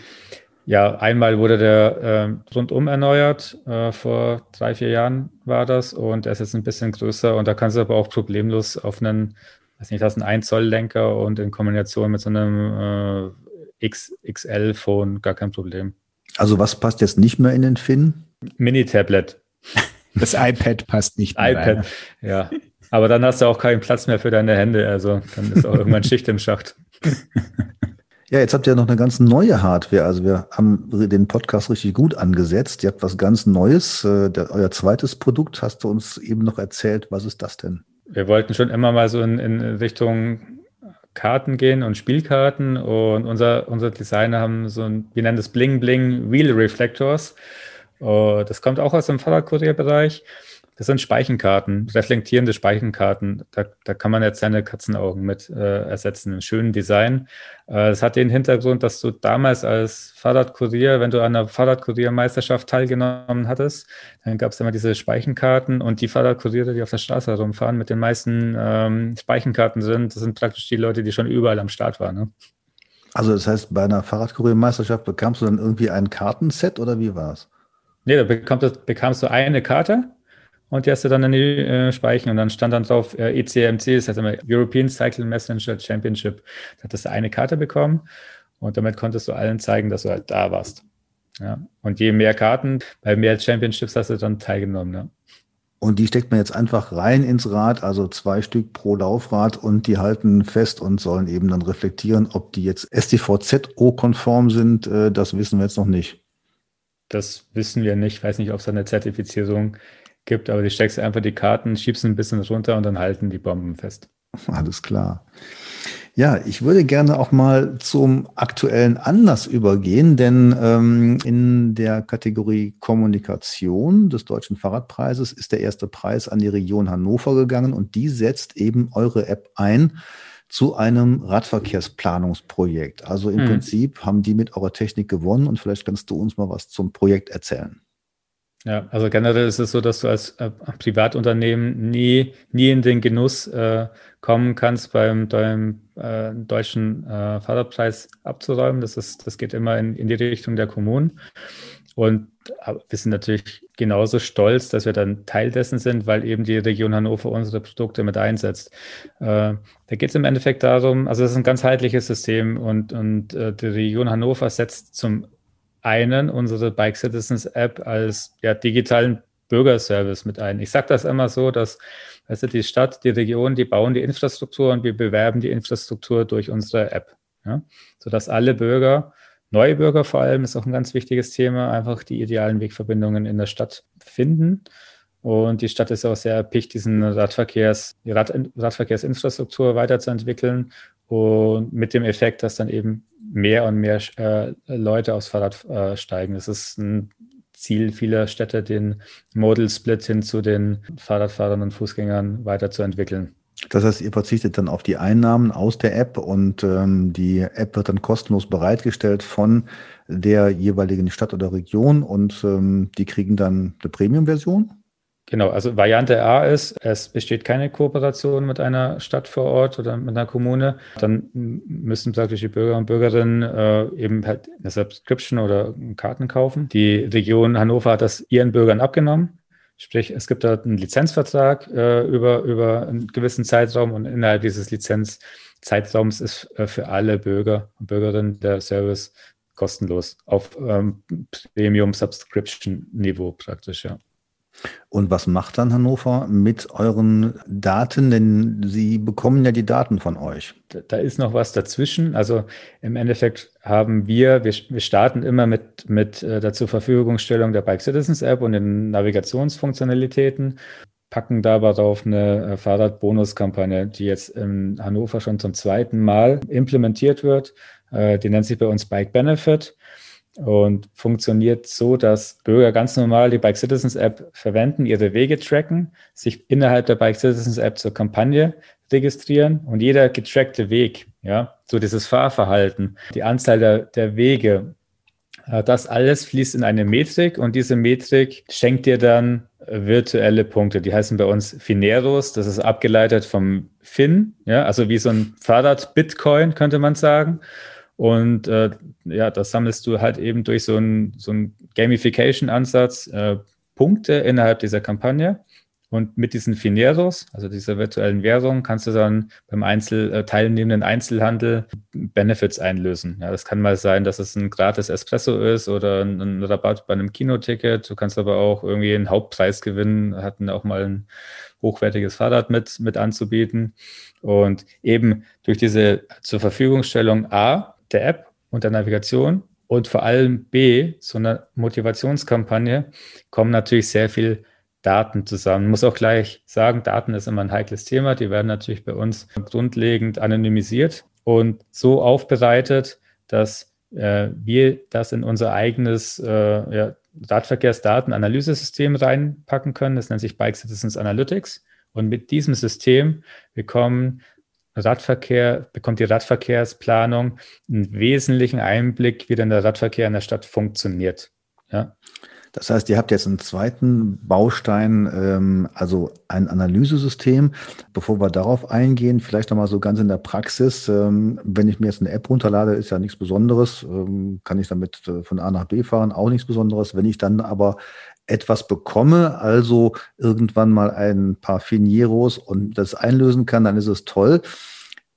ja, einmal wurde der äh, rundum erneuert, äh, vor drei, vier Jahren war das und er ist jetzt ein bisschen größer und da kannst du aber auch problemlos auf einen, weiß nicht, hast einen 1 Zoll Lenker und in Kombination mit so einem äh, XXL-Phone gar kein Problem. Also was passt jetzt nicht mehr in den Finn? Mini-Tablet. *laughs* Das iPad passt nicht mehr. iPad, rein. ja. Aber dann hast du auch keinen Platz mehr für deine Hände, also dann ist auch irgendwann *laughs* Schicht im Schacht. Ja, jetzt habt ihr noch eine ganz neue Hardware. Also wir haben den Podcast richtig gut angesetzt. Ihr habt was ganz Neues. Äh, euer zweites Produkt hast du uns eben noch erzählt. Was ist das denn? Wir wollten schon immer mal so in, in Richtung Karten gehen und Spielkarten. Und unser, unsere Designer haben so ein, wir nennen das Bling Bling Wheel Reflectors. Uh, das kommt auch aus dem Fahrradkurierbereich. bereich das sind Speichenkarten, reflektierende Speichenkarten. Da, da kann man jetzt seine Katzenaugen mit äh, ersetzen. Ein schönen Design. Äh, das hat den Hintergrund, dass du damals als Fahrradkurier, wenn du an einer Fahrradkuriermeisterschaft teilgenommen hattest, dann gab es immer diese Speichenkarten und die Fahrradkuriere, die auf der Straße herumfahren, mit den meisten ähm, Speichenkarten sind, das sind praktisch die Leute, die schon überall am Start waren. Ne? Also das heißt, bei einer Fahrradkuriermeisterschaft bekamst du dann irgendwie ein Kartenset oder wie war es? Nee, da bekamst, bekamst du eine Karte und die hast du dann in die äh, Speichen und dann stand dann drauf äh, ECMC, das heißt immer European Cycle Messenger Championship. Da hattest du eine Karte bekommen und damit konntest du allen zeigen, dass du halt da warst. Ja. Und je mehr Karten, bei mehr Championships hast du dann teilgenommen. Ja. Und die steckt man jetzt einfach rein ins Rad, also zwei Stück pro Laufrad und die halten fest und sollen eben dann reflektieren, ob die jetzt STVZO-konform sind, äh, das wissen wir jetzt noch nicht. Das wissen wir nicht. Ich weiß nicht, ob es eine Zertifizierung gibt, aber du steckst einfach die Karten, schiebst ein bisschen runter und dann halten die Bomben fest. Alles klar. Ja, ich würde gerne auch mal zum aktuellen Anlass übergehen, denn ähm, in der Kategorie Kommunikation des Deutschen Fahrradpreises ist der erste Preis an die Region Hannover gegangen und die setzt eben eure App ein zu einem Radverkehrsplanungsprojekt. Also im hm. Prinzip haben die mit eurer Technik gewonnen und vielleicht kannst du uns mal was zum Projekt erzählen. Ja, also generell ist es so, dass du als äh, Privatunternehmen nie, nie in den Genuss äh, kommen kannst, beim, beim äh, deutschen äh, Fahrradpreis abzuräumen. Das, ist, das geht immer in, in die Richtung der Kommunen. Und wir sind natürlich genauso stolz, dass wir dann Teil dessen sind, weil eben die Region Hannover unsere Produkte mit einsetzt. Äh, da geht es im Endeffekt darum, also es ist ein ganzheitliches System und, und äh, die Region Hannover setzt zum einen unsere Bike Citizens App als ja, digitalen Bürgerservice mit ein. Ich sage das immer so, dass also die Stadt, die Region, die bauen die Infrastruktur und wir bewerben die Infrastruktur durch unsere App, ja? sodass alle Bürger, neue Bürger vor allem, ist auch ein ganz wichtiges Thema, einfach die idealen Wegverbindungen in der Stadt finden. Und die Stadt ist auch sehr erpicht, diesen Radverkehrs, die Rad, Radverkehrsinfrastruktur weiterzuentwickeln und mit dem Effekt, dass dann eben mehr und mehr äh, Leute aufs Fahrrad äh, steigen. Das ist ein Ziel vieler Städte, den Modal Split hin zu den Fahrradfahrern und Fußgängern weiterzuentwickeln. Das heißt, ihr verzichtet dann auf die Einnahmen aus der App und ähm, die App wird dann kostenlos bereitgestellt von der jeweiligen Stadt oder Region und ähm, die kriegen dann eine Premium-Version? Genau, also Variante A ist, es besteht keine Kooperation mit einer Stadt vor Ort oder mit einer Kommune. Dann müssen praktisch die Bürger und Bürgerinnen äh, eben halt eine Subscription oder Karten kaufen. Die Region Hannover hat das ihren Bürgern abgenommen. Sprich, es gibt da einen Lizenzvertrag äh, über, über einen gewissen Zeitraum und innerhalb dieses Lizenzzeitraums ist äh, für alle Bürger und Bürgerinnen der Service kostenlos auf ähm, Premium-Subscription-Niveau praktisch, ja. Und was macht dann Hannover mit euren Daten? Denn sie bekommen ja die Daten von euch. Da ist noch was dazwischen. Also im Endeffekt haben wir, wir, wir starten immer mit, mit äh, der zur Verfügungstellung der Bike Citizens App und den Navigationsfunktionalitäten, packen dabei darauf eine äh, Fahrradbonuskampagne, die jetzt in Hannover schon zum zweiten Mal implementiert wird. Äh, die nennt sich bei uns Bike Benefit und funktioniert so, dass Bürger ganz normal die Bike Citizens App verwenden, ihre Wege tracken, sich innerhalb der Bike Citizens App zur Kampagne registrieren und jeder getrackte Weg, ja, so dieses Fahrverhalten, die Anzahl der, der Wege, äh, das alles fließt in eine Metrik und diese Metrik schenkt dir dann virtuelle Punkte. Die heißen bei uns Fineros. Das ist abgeleitet vom Fin, ja, also wie so ein Fahrrad-Bitcoin, könnte man sagen. Und äh, ja, das sammelst du halt eben durch so einen so Gamification-Ansatz äh, Punkte innerhalb dieser Kampagne. Und mit diesen Fineros, also dieser virtuellen Währung, kannst du dann beim Einzel äh, teilnehmenden Einzelhandel Benefits einlösen. Ja, das kann mal sein, dass es ein gratis Espresso ist oder ein, ein Rabatt bei einem Kinoticket. Du kannst aber auch irgendwie einen Hauptpreis gewinnen, hatten auch mal ein hochwertiges Fahrrad mit, mit anzubieten. Und eben durch diese zur Verfügungstellung A der App und der Navigation und vor allem B, so eine Motivationskampagne, kommen natürlich sehr viel Daten zusammen. Ich muss auch gleich sagen, Daten ist immer ein heikles Thema. Die werden natürlich bei uns grundlegend anonymisiert und so aufbereitet, dass äh, wir das in unser eigenes äh, ja, Radverkehrsdatenanalysesystem reinpacken können. Das nennt sich Bike Citizens Analytics. Und mit diesem System bekommen Radverkehr, bekommt die Radverkehrsplanung einen wesentlichen Einblick, wie denn der Radverkehr in der Stadt funktioniert. Ja. Das heißt, ihr habt jetzt einen zweiten Baustein, ähm, also ein Analysesystem. Bevor wir darauf eingehen, vielleicht nochmal so ganz in der Praxis. Ähm, wenn ich mir jetzt eine App runterlade, ist ja nichts Besonderes. Ähm, kann ich damit äh, von A nach B fahren, auch nichts Besonderes. Wenn ich dann aber etwas bekomme, also irgendwann mal ein paar Finieros und das einlösen kann, dann ist es toll.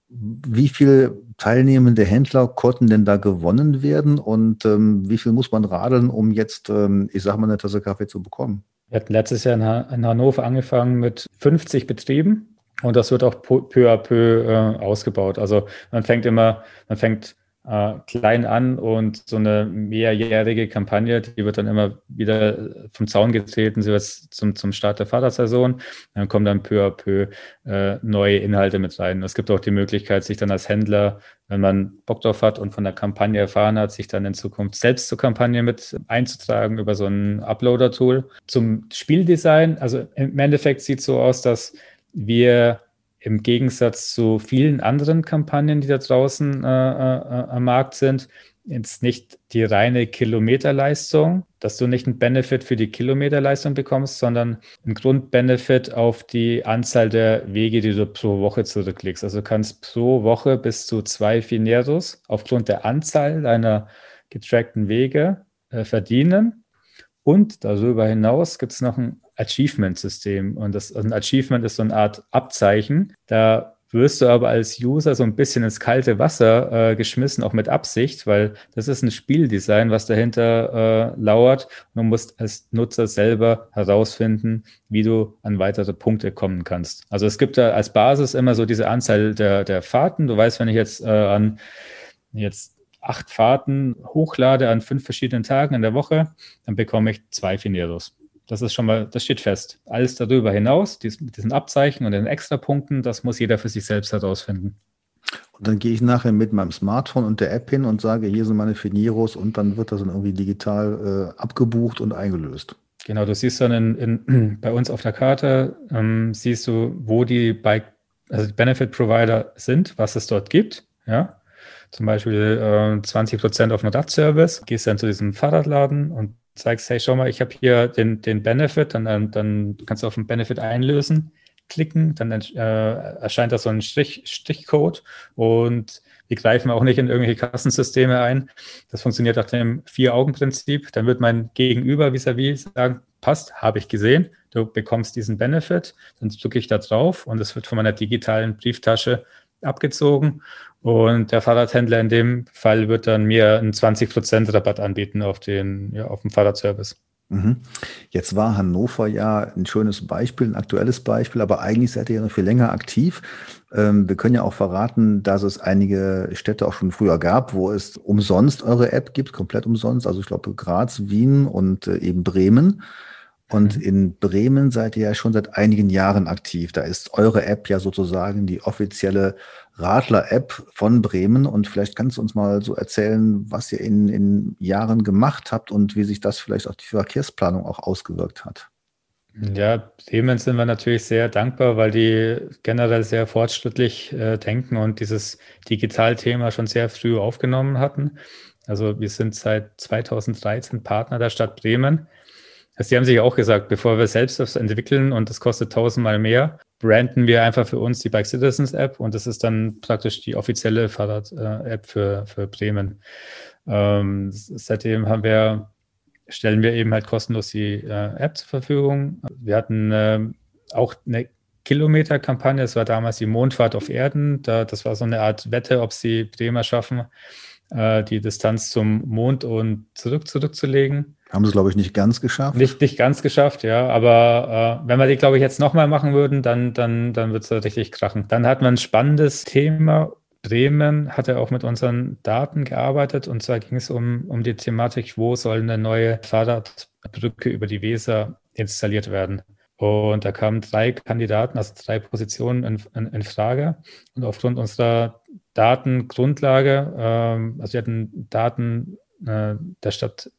Wie viele teilnehmende Händler konnten denn da gewonnen werden und ähm, wie viel muss man radeln, um jetzt, ähm, ich sag mal, eine Tasse Kaffee zu bekommen? Wir hatten letztes Jahr in, Hannover angefangen mit 50 Betrieben und das wird auch peu à peu äh, ausgebaut. Also man fängt immer, man fängt äh, klein an und so eine mehrjährige Kampagne, die wird dann immer wieder vom Zaun getreten, sie wird zum, zum Start der Vatersaison. Dann kommen dann peu à peu äh, neue Inhalte mit rein. Es gibt auch die Möglichkeit, sich dann als Händler, wenn man Bock drauf hat und von der Kampagne erfahren hat, sich dann in Zukunft selbst zur Kampagne mit einzutragen über so ein Uploader-Tool. Zum Spieldesign, also im Endeffekt sieht es so aus, dass wir im Gegensatz zu vielen anderen Kampagnen, die da draußen äh, äh, am Markt sind, jetzt nicht die reine Kilometerleistung, dass du nicht einen Benefit für die Kilometerleistung bekommst, sondern einen Grundbenefit auf die Anzahl der Wege, die du pro Woche zurücklegst. Also du kannst pro Woche bis zu zwei Fineros aufgrund der Anzahl deiner getrackten Wege äh, verdienen. Und darüber hinaus gibt es noch ein Achievement-System. Und das ein Achievement ist so eine Art Abzeichen. Da wirst du aber als User so ein bisschen ins kalte Wasser äh, geschmissen, auch mit Absicht, weil das ist ein Spieldesign, was dahinter äh, lauert. Und du musst als Nutzer selber herausfinden, wie du an weitere Punkte kommen kannst. Also es gibt da als Basis immer so diese Anzahl der, der Fahrten. Du weißt, wenn ich jetzt äh, an jetzt acht Fahrten hochlade an fünf verschiedenen Tagen in der Woche, dann bekomme ich zwei Fineros. Das ist schon mal, das steht fest. Alles darüber hinaus, dies, mit diesen Abzeichen und den Extrapunkten, das muss jeder für sich selbst herausfinden. Und dann gehe ich nachher mit meinem Smartphone und der App hin und sage, hier sind meine Finieros und dann wird das dann irgendwie digital äh, abgebucht und eingelöst. Genau, du siehst dann in, in, *clears throat* bei uns auf der Karte, ähm, siehst du, wo die Bike, also die Benefit Provider sind, was es dort gibt. Ja, zum Beispiel äh, 20 Prozent auf einen Radservice. Gehst dann zu diesem Fahrradladen und zeigst, hey, schau mal, ich habe hier den, den Benefit, dann, dann, dann kannst du auf den Benefit einlösen klicken, dann äh, erscheint da so ein Strich, Stichcode und wir greifen auch nicht in irgendwelche Kassensysteme ein. Das funktioniert nach dem Vier-Augen-Prinzip. Dann wird mein Gegenüber vis-à-vis -vis sagen, passt, habe ich gesehen, du bekommst diesen Benefit, dann drücke ich da drauf und es wird von meiner digitalen Brieftasche abgezogen und der Fahrradhändler in dem Fall wird dann mir einen 20% Rabatt anbieten auf den, ja, auf den Fahrradservice. Mhm. Jetzt war Hannover ja ein schönes Beispiel, ein aktuelles Beispiel, aber eigentlich seid ihr ja noch viel länger aktiv. Ähm, wir können ja auch verraten, dass es einige Städte auch schon früher gab, wo es umsonst eure App gibt, komplett umsonst. Also ich glaube Graz, Wien und äh, eben Bremen. Und mhm. in Bremen seid ihr ja schon seit einigen Jahren aktiv. Da ist eure App ja sozusagen die offizielle Radler-App von Bremen. Und vielleicht kannst du uns mal so erzählen, was ihr in, in Jahren gemacht habt und wie sich das vielleicht auf die Verkehrsplanung auch ausgewirkt hat. Ja, Bremen sind wir natürlich sehr dankbar, weil die generell sehr fortschrittlich äh, denken und dieses Digitalthema schon sehr früh aufgenommen hatten. Also wir sind seit 2013 Partner der Stadt Bremen. Also sie haben sich auch gesagt, bevor wir selbst das entwickeln und das kostet tausendmal mehr, branden wir einfach für uns die Bike Citizens App und das ist dann praktisch die offizielle Fahrrad-App für, für Bremen. Ähm, seitdem haben wir, stellen wir eben halt kostenlos die äh, App zur Verfügung. Wir hatten äh, auch eine Kilometer-Kampagne, das war damals die Mondfahrt auf Erden. Da, das war so eine Art Wette, ob sie Bremer schaffen, äh, die Distanz zum Mond und zurück zurückzulegen. Haben sie, glaube ich, nicht ganz geschafft. Nicht, nicht ganz geschafft, ja. Aber äh, wenn wir die, glaube ich, jetzt nochmal machen würden, dann, dann, dann wird es richtig krachen. Dann hat man ein spannendes Thema. Bremen hat ja auch mit unseren Daten gearbeitet und zwar ging es um, um die Thematik, wo soll eine neue Fahrradbrücke über die Weser installiert werden. Und da kamen drei Kandidaten, also drei Positionen in, in, in Frage. Und aufgrund unserer Datengrundlage, ähm, also wir hatten Daten äh, der Stadt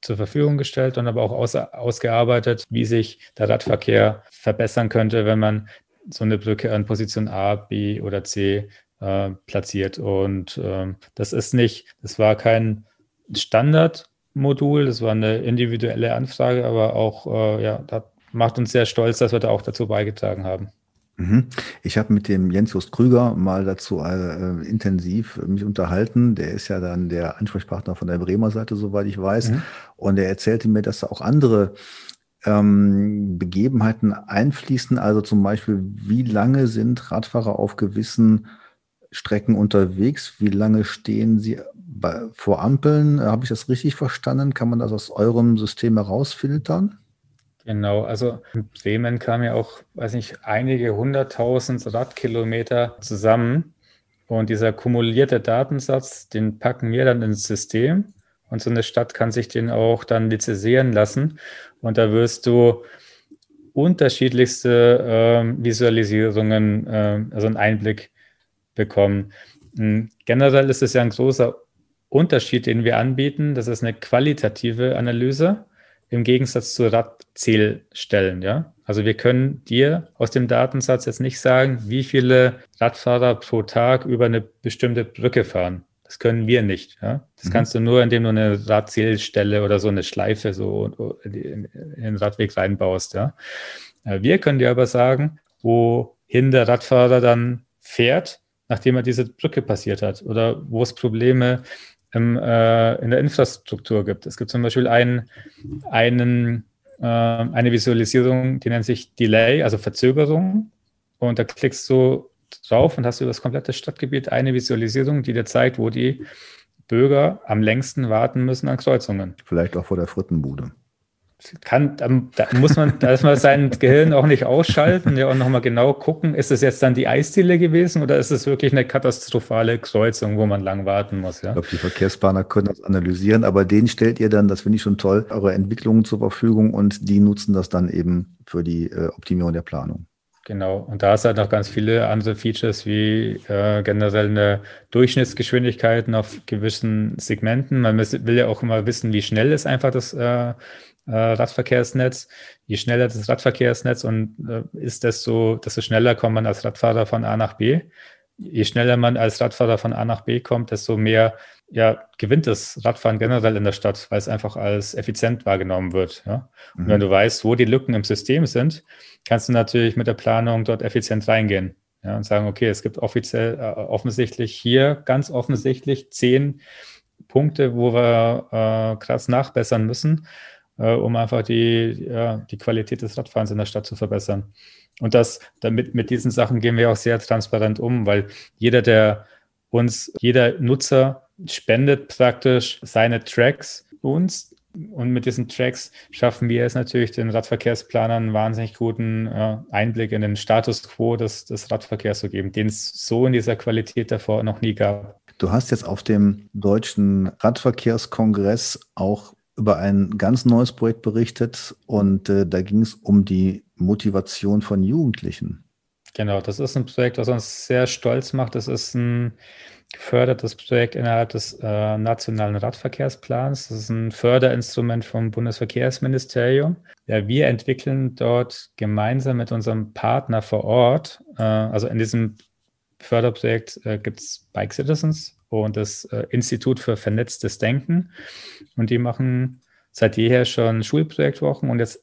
zur Verfügung gestellt und aber auch aus, ausgearbeitet, wie sich der Radverkehr verbessern könnte, wenn man so eine Brücke an Position A, B oder C äh, platziert. Und äh, das ist nicht, das war kein Standardmodul, das war eine individuelle Anfrage, aber auch, äh, ja, das macht uns sehr stolz, dass wir da auch dazu beigetragen haben. Mhm. Ich habe mit dem Jens Just Krüger mal dazu äh, intensiv mich unterhalten. Der ist ja dann der Ansprechpartner von der Bremer Seite, soweit ich weiß. Mhm. Und er erzählte mir, dass da auch andere ähm, Begebenheiten einfließen. Also zum Beispiel, wie lange sind Radfahrer auf gewissen Strecken unterwegs? Wie lange stehen sie bei, vor Ampeln? Habe ich das richtig verstanden? Kann man das aus eurem System herausfiltern? Genau, also in Bremen kamen ja auch, weiß nicht, einige hunderttausend Radkilometer zusammen. Und dieser kumulierte Datensatz, den packen wir dann ins System. Und so eine Stadt kann sich den auch dann lizenzieren lassen. Und da wirst du unterschiedlichste äh, Visualisierungen, äh, also einen Einblick bekommen. Hm, generell ist es ja ein großer Unterschied, den wir anbieten. Das ist eine qualitative Analyse im Gegensatz zu Radzählstellen, ja. Also wir können dir aus dem Datensatz jetzt nicht sagen, wie viele Radfahrer pro Tag über eine bestimmte Brücke fahren. Das können wir nicht. Ja? Das mhm. kannst du nur, indem du eine Radzählstelle oder so eine Schleife so in den Radweg reinbaust. Ja? Äh, wir können dir aber sagen, wohin der Radfahrer dann fährt, nachdem er diese Brücke passiert hat oder wo es Probleme im, äh, in der Infrastruktur gibt. Es gibt zum Beispiel einen, einen, äh, eine Visualisierung, die nennt sich Delay, also Verzögerung. Und da klickst du drauf und hast über das komplette Stadtgebiet eine Visualisierung, die dir zeigt, wo die Bürger am längsten warten müssen an Kreuzungen. Vielleicht auch vor der Frittenbude kann, da muss man, da muss man sein *laughs* Gehirn auch nicht ausschalten ja, und nochmal genau gucken, ist es jetzt dann die Eisdiele gewesen oder ist es wirklich eine katastrophale Kreuzung, wo man lang warten muss? Ja? Ich glaube, die Verkehrsplaner können das analysieren, aber denen stellt ihr dann, das finde ich schon toll, eure Entwicklungen zur Verfügung und die nutzen das dann eben für die äh, Optimierung der Planung. Genau, und da ist halt noch ganz viele andere Features wie äh, generell eine Durchschnittsgeschwindigkeit auf gewissen Segmenten. Man will ja auch immer wissen, wie schnell ist einfach das äh, Radverkehrsnetz. Je schneller das Radverkehrsnetz und äh, ist desto, desto schneller kommt man als Radfahrer von A nach B. Je schneller man als Radfahrer von A nach B kommt, desto mehr ja, gewinnt das Radfahren generell in der Stadt, weil es einfach als effizient wahrgenommen wird. Ja? Und mhm. wenn du weißt, wo die Lücken im System sind, kannst du natürlich mit der Planung dort effizient reingehen ja, und sagen, okay, es gibt offiziell äh, offensichtlich hier ganz offensichtlich zehn Punkte, wo wir äh, krass nachbessern müssen, äh, um einfach die, ja, die Qualität des Radfahrens in der Stadt zu verbessern. Und das, damit mit diesen Sachen gehen wir auch sehr transparent um, weil jeder, der uns, jeder Nutzer spendet praktisch seine Tracks uns. Und mit diesen Tracks schaffen wir es natürlich, den Radverkehrsplanern einen wahnsinnig guten äh, Einblick in den Status quo des, des Radverkehrs zu geben, den es so in dieser Qualität davor noch nie gab. Du hast jetzt auf dem Deutschen Radverkehrskongress auch über ein ganz neues Projekt berichtet und äh, da ging es um die Motivation von Jugendlichen. Genau, das ist ein Projekt, was uns sehr stolz macht. Das ist ein gefördertes Projekt innerhalb des äh, Nationalen Radverkehrsplans. Das ist ein Förderinstrument vom Bundesverkehrsministerium. Ja, wir entwickeln dort gemeinsam mit unserem Partner vor Ort, äh, also in diesem Förderprojekt äh, gibt es Bike Citizens und das äh, Institut für vernetztes Denken. Und die machen seit jeher schon Schulprojektwochen und jetzt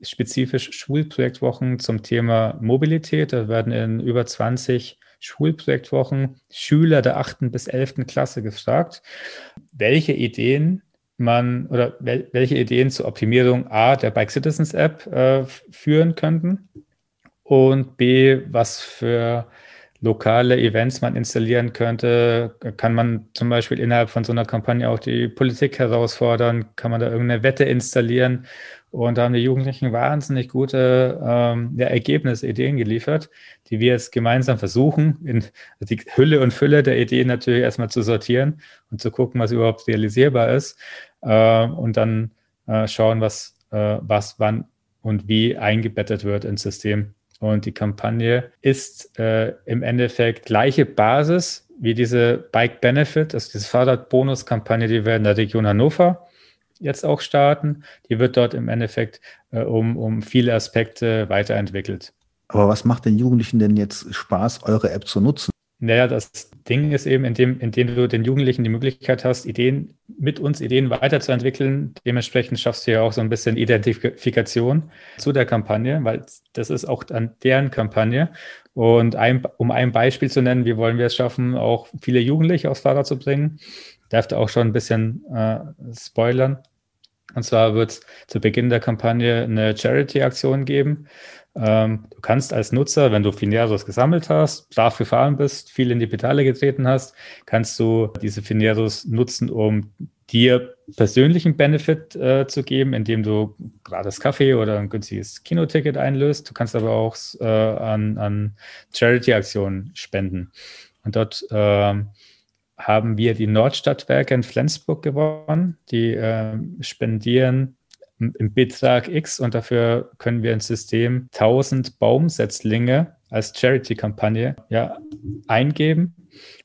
spezifisch Schulprojektwochen zum Thema Mobilität. Da werden in über 20 Schulprojektwochen Schüler der 8. bis 11. Klasse gefragt, welche Ideen man oder wel, welche Ideen zur Optimierung A der Bike Citizens App äh, führen könnten und B, was für lokale Events man installieren könnte. Kann man zum Beispiel innerhalb von so einer Kampagne auch die Politik herausfordern? Kann man da irgendeine Wette installieren? Und da haben die Jugendlichen wahnsinnig gute ähm, ja, Ergebnisse, Ideen geliefert, die wir jetzt gemeinsam versuchen, in die Hülle und Fülle der Ideen natürlich erstmal zu sortieren und zu gucken, was überhaupt realisierbar ist. Äh, und dann äh, schauen, was, äh, was wann und wie eingebettet wird ins System. Und die Kampagne ist äh, im Endeffekt gleiche Basis wie diese Bike Benefit, also diese Fahrradbonus-Kampagne, die wir in der Region Hannover jetzt auch starten. Die wird dort im Endeffekt äh, um, um viele Aspekte weiterentwickelt. Aber was macht den Jugendlichen denn jetzt Spaß, eure App zu nutzen? Naja, das Ding ist eben, indem, indem du den Jugendlichen die Möglichkeit hast, Ideen mit uns Ideen weiterzuentwickeln. Dementsprechend schaffst du ja auch so ein bisschen Identifikation zu der Kampagne, weil das ist auch an deren Kampagne. Und ein, um ein Beispiel zu nennen, wie wollen wir es schaffen, auch viele Jugendliche aufs Fahrrad zu bringen, darf da auch schon ein bisschen äh, spoilern. Und zwar wird es zu Beginn der Kampagne eine Charity-Aktion geben. Ähm, du kannst als Nutzer, wenn du Fineros gesammelt hast, brav gefahren bist, viel in die Pedale getreten hast, kannst du diese Fineros nutzen, um dir persönlichen Benefit äh, zu geben, indem du gratis Kaffee oder ein günstiges Kinoticket einlöst. Du kannst aber auch äh, an, an Charity-Aktionen spenden. Und dort äh, haben wir die Nordstadtwerke in Flensburg gewonnen. Die äh, spendieren im Betrag X und dafür können wir ins System 1000 Baumsetzlinge als Charity-Kampagne ja, eingeben.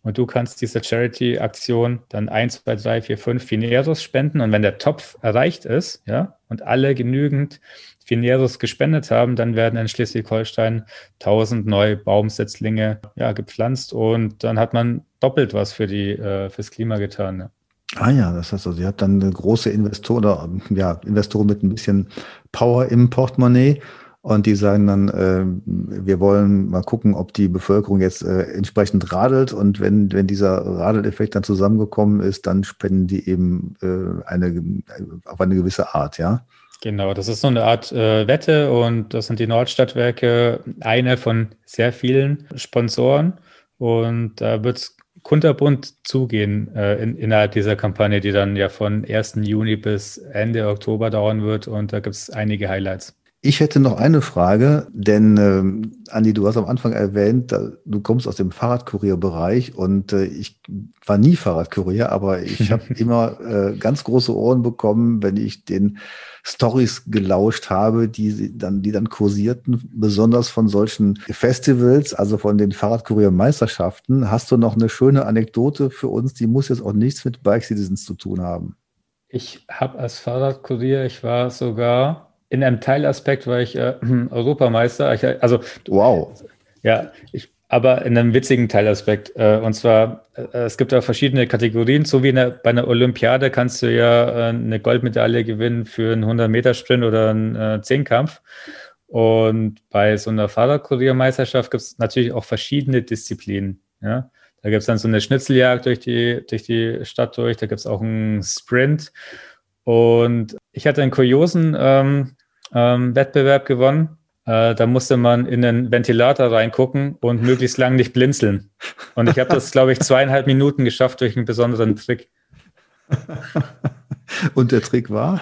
Und du kannst diese Charity-Aktion dann 1, 2, 3, 4, 5 Fineros spenden. Und wenn der Topf erreicht ist, ja, und alle genügend Fineros gespendet haben, dann werden in Schleswig-Holstein 1000 neue Baumsetzlinge ja, gepflanzt und dann hat man doppelt was für die, äh, fürs Klima getan. Ja. Ah ja, das heißt also, ihr habt dann eine große Investor oder ja, Investoren mit ein bisschen Power im Portemonnaie und die sagen dann, äh, wir wollen mal gucken, ob die Bevölkerung jetzt äh, entsprechend radelt und wenn, wenn dieser Radeleffekt dann zusammengekommen ist, dann spenden die eben äh, eine, auf eine gewisse Art, ja? Genau, das ist so eine Art äh, Wette und das sind die Nordstadtwerke, eine von sehr vielen Sponsoren und da wird es kunterbunt zugehen äh, in, innerhalb dieser Kampagne, die dann ja von 1. Juni bis Ende Oktober dauern wird und da gibt es einige Highlights. Ich hätte noch eine Frage, denn ähm, Andi, du hast am Anfang erwähnt, du kommst aus dem Fahrradkurierbereich und äh, ich war nie Fahrradkurier, aber ich *laughs* habe immer äh, ganz große Ohren bekommen, wenn ich den Stories gelauscht habe, die dann, die dann kursierten, besonders von solchen Festivals, also von den Fahrradkuriermeisterschaften. Hast du noch eine schöne Anekdote für uns? Die muss jetzt auch nichts mit Bike Citizens zu tun haben. Ich habe als Fahrradkurier, ich war sogar in einem Teilaspekt war ich äh, *clears throat* Europameister. Ich, also wow. Ja, ich, aber in einem witzigen Teilaspekt. Äh, und zwar, äh, es gibt da verschiedene Kategorien. So wie der, bei einer Olympiade kannst du ja äh, eine Goldmedaille gewinnen für einen 100-Meter-Sprint oder einen äh, Zehnkampf. Und bei so einer Fahrradkuriermeisterschaft gibt es natürlich auch verschiedene Disziplinen. Ja? Da gibt es dann so eine Schnitzeljagd durch die, durch die Stadt durch, da gibt es auch einen Sprint. Und ich hatte einen kuriosen ähm, ähm, Wettbewerb gewonnen. Äh, da musste man in den Ventilator reingucken und möglichst lang nicht blinzeln. Und ich habe das, *laughs* glaube ich, zweieinhalb Minuten geschafft durch einen besonderen Trick. *laughs* Und der Trick war?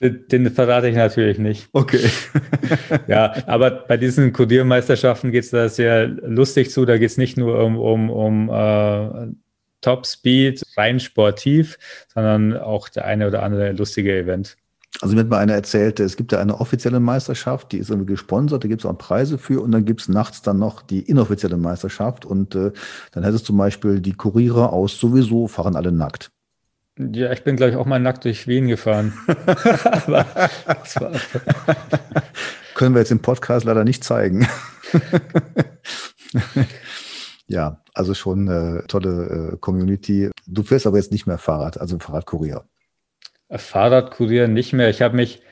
Den, den verrate ich natürlich nicht. Okay. *laughs* ja, aber bei diesen Codiermeisterschaften geht es da sehr lustig zu. Da geht es nicht nur um, um, um äh, Top Speed, rein sportiv, sondern auch der eine oder andere lustige Event. Also mir hat mal einer erzählt, es gibt ja eine offizielle Meisterschaft, die ist irgendwie gesponsert, da gibt es auch Preise für und dann gibt es nachts dann noch die inoffizielle Meisterschaft und äh, dann hättest du zum Beispiel die Kuriere aus sowieso fahren alle nackt. Ja, ich bin, glaube ich, auch mal nackt durch Wien gefahren. *laughs* Können wir jetzt im Podcast leider nicht zeigen. *laughs* ja, also schon eine tolle äh, Community. Du fährst aber jetzt nicht mehr Fahrrad, also Fahrradkurier. Fahrradkurier nicht mehr. Ich habe mich,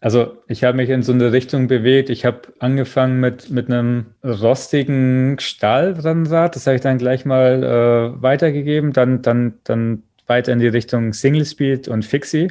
also ich habe mich in so eine Richtung bewegt. Ich habe angefangen mit, mit einem rostigen Stahlrennrad. Das habe ich dann gleich mal äh, weitergegeben. Dann, dann, dann weiter in die Richtung Single Speed und Fixie.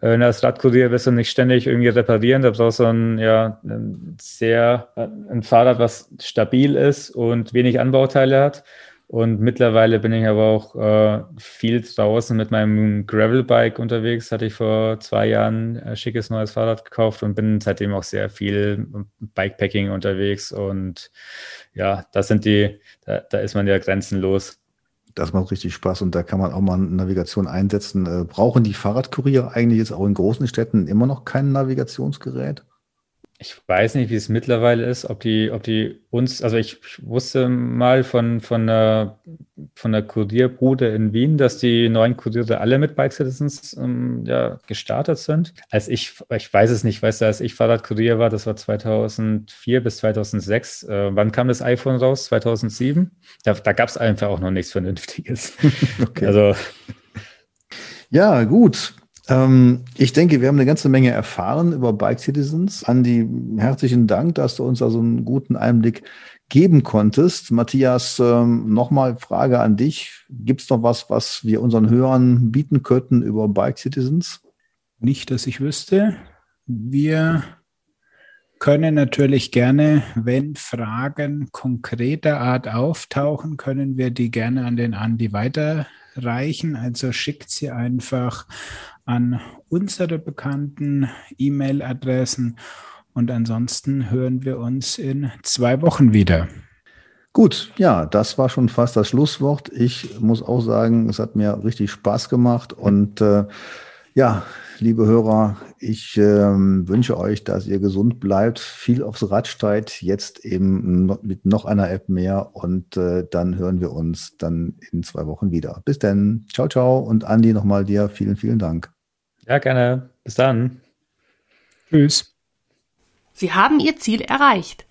Wenn du als Radkurier wirst du nicht ständig irgendwie reparieren, da brauchst du ein, ja, ein sehr, ein Fahrrad, was stabil ist und wenig Anbauteile hat. Und mittlerweile bin ich aber auch äh, viel draußen mit meinem Gravelbike unterwegs. Hatte ich vor zwei Jahren ein schickes neues Fahrrad gekauft und bin seitdem auch sehr viel Bikepacking unterwegs. Und ja, das sind die, da, da ist man ja grenzenlos. Das macht richtig Spaß und da kann man auch mal Navigation einsetzen. Äh, brauchen die Fahrradkurier eigentlich jetzt auch in großen Städten immer noch kein Navigationsgerät? Ich weiß nicht, wie es mittlerweile ist, ob die, ob die uns, also ich wusste mal von, von der, von der Kurierbude in Wien, dass die neuen Kuriere alle mit Bike Citizens ähm, ja, gestartet sind. Als ich, ich weiß es nicht, weißt du, als ich Fahrradkurier war, das war 2004 bis 2006. Äh, wann kam das iPhone raus? 2007? Da, da gab es einfach auch noch nichts Vernünftiges. *laughs* okay. Also. Ja, gut. Ähm, ich denke, wir haben eine ganze Menge erfahren über Bike Citizens. Andi, herzlichen Dank, dass du uns da so einen guten Einblick geben konntest. Matthias, ähm, nochmal Frage an dich. Gibt es noch was, was wir unseren Hörern bieten könnten über Bike Citizens? Nicht, dass ich wüsste. Wir können natürlich gerne, wenn Fragen konkreter Art auftauchen, können wir die gerne an den Andi weiterreichen. Also schickt sie einfach an unsere bekannten E-Mail-Adressen. Und ansonsten hören wir uns in zwei Wochen wieder. Gut, ja, das war schon fast das Schlusswort. Ich muss auch sagen, es hat mir richtig Spaß gemacht. Und äh, ja, liebe Hörer, ich äh, wünsche euch, dass ihr gesund bleibt, viel aufs Rad steigt, jetzt eben mit noch einer App mehr. Und äh, dann hören wir uns dann in zwei Wochen wieder. Bis dann. Ciao, ciao. Und Andi, nochmal dir vielen, vielen Dank. Ja, gerne. Bis dann. Tschüss. Sie haben Ihr Ziel erreicht.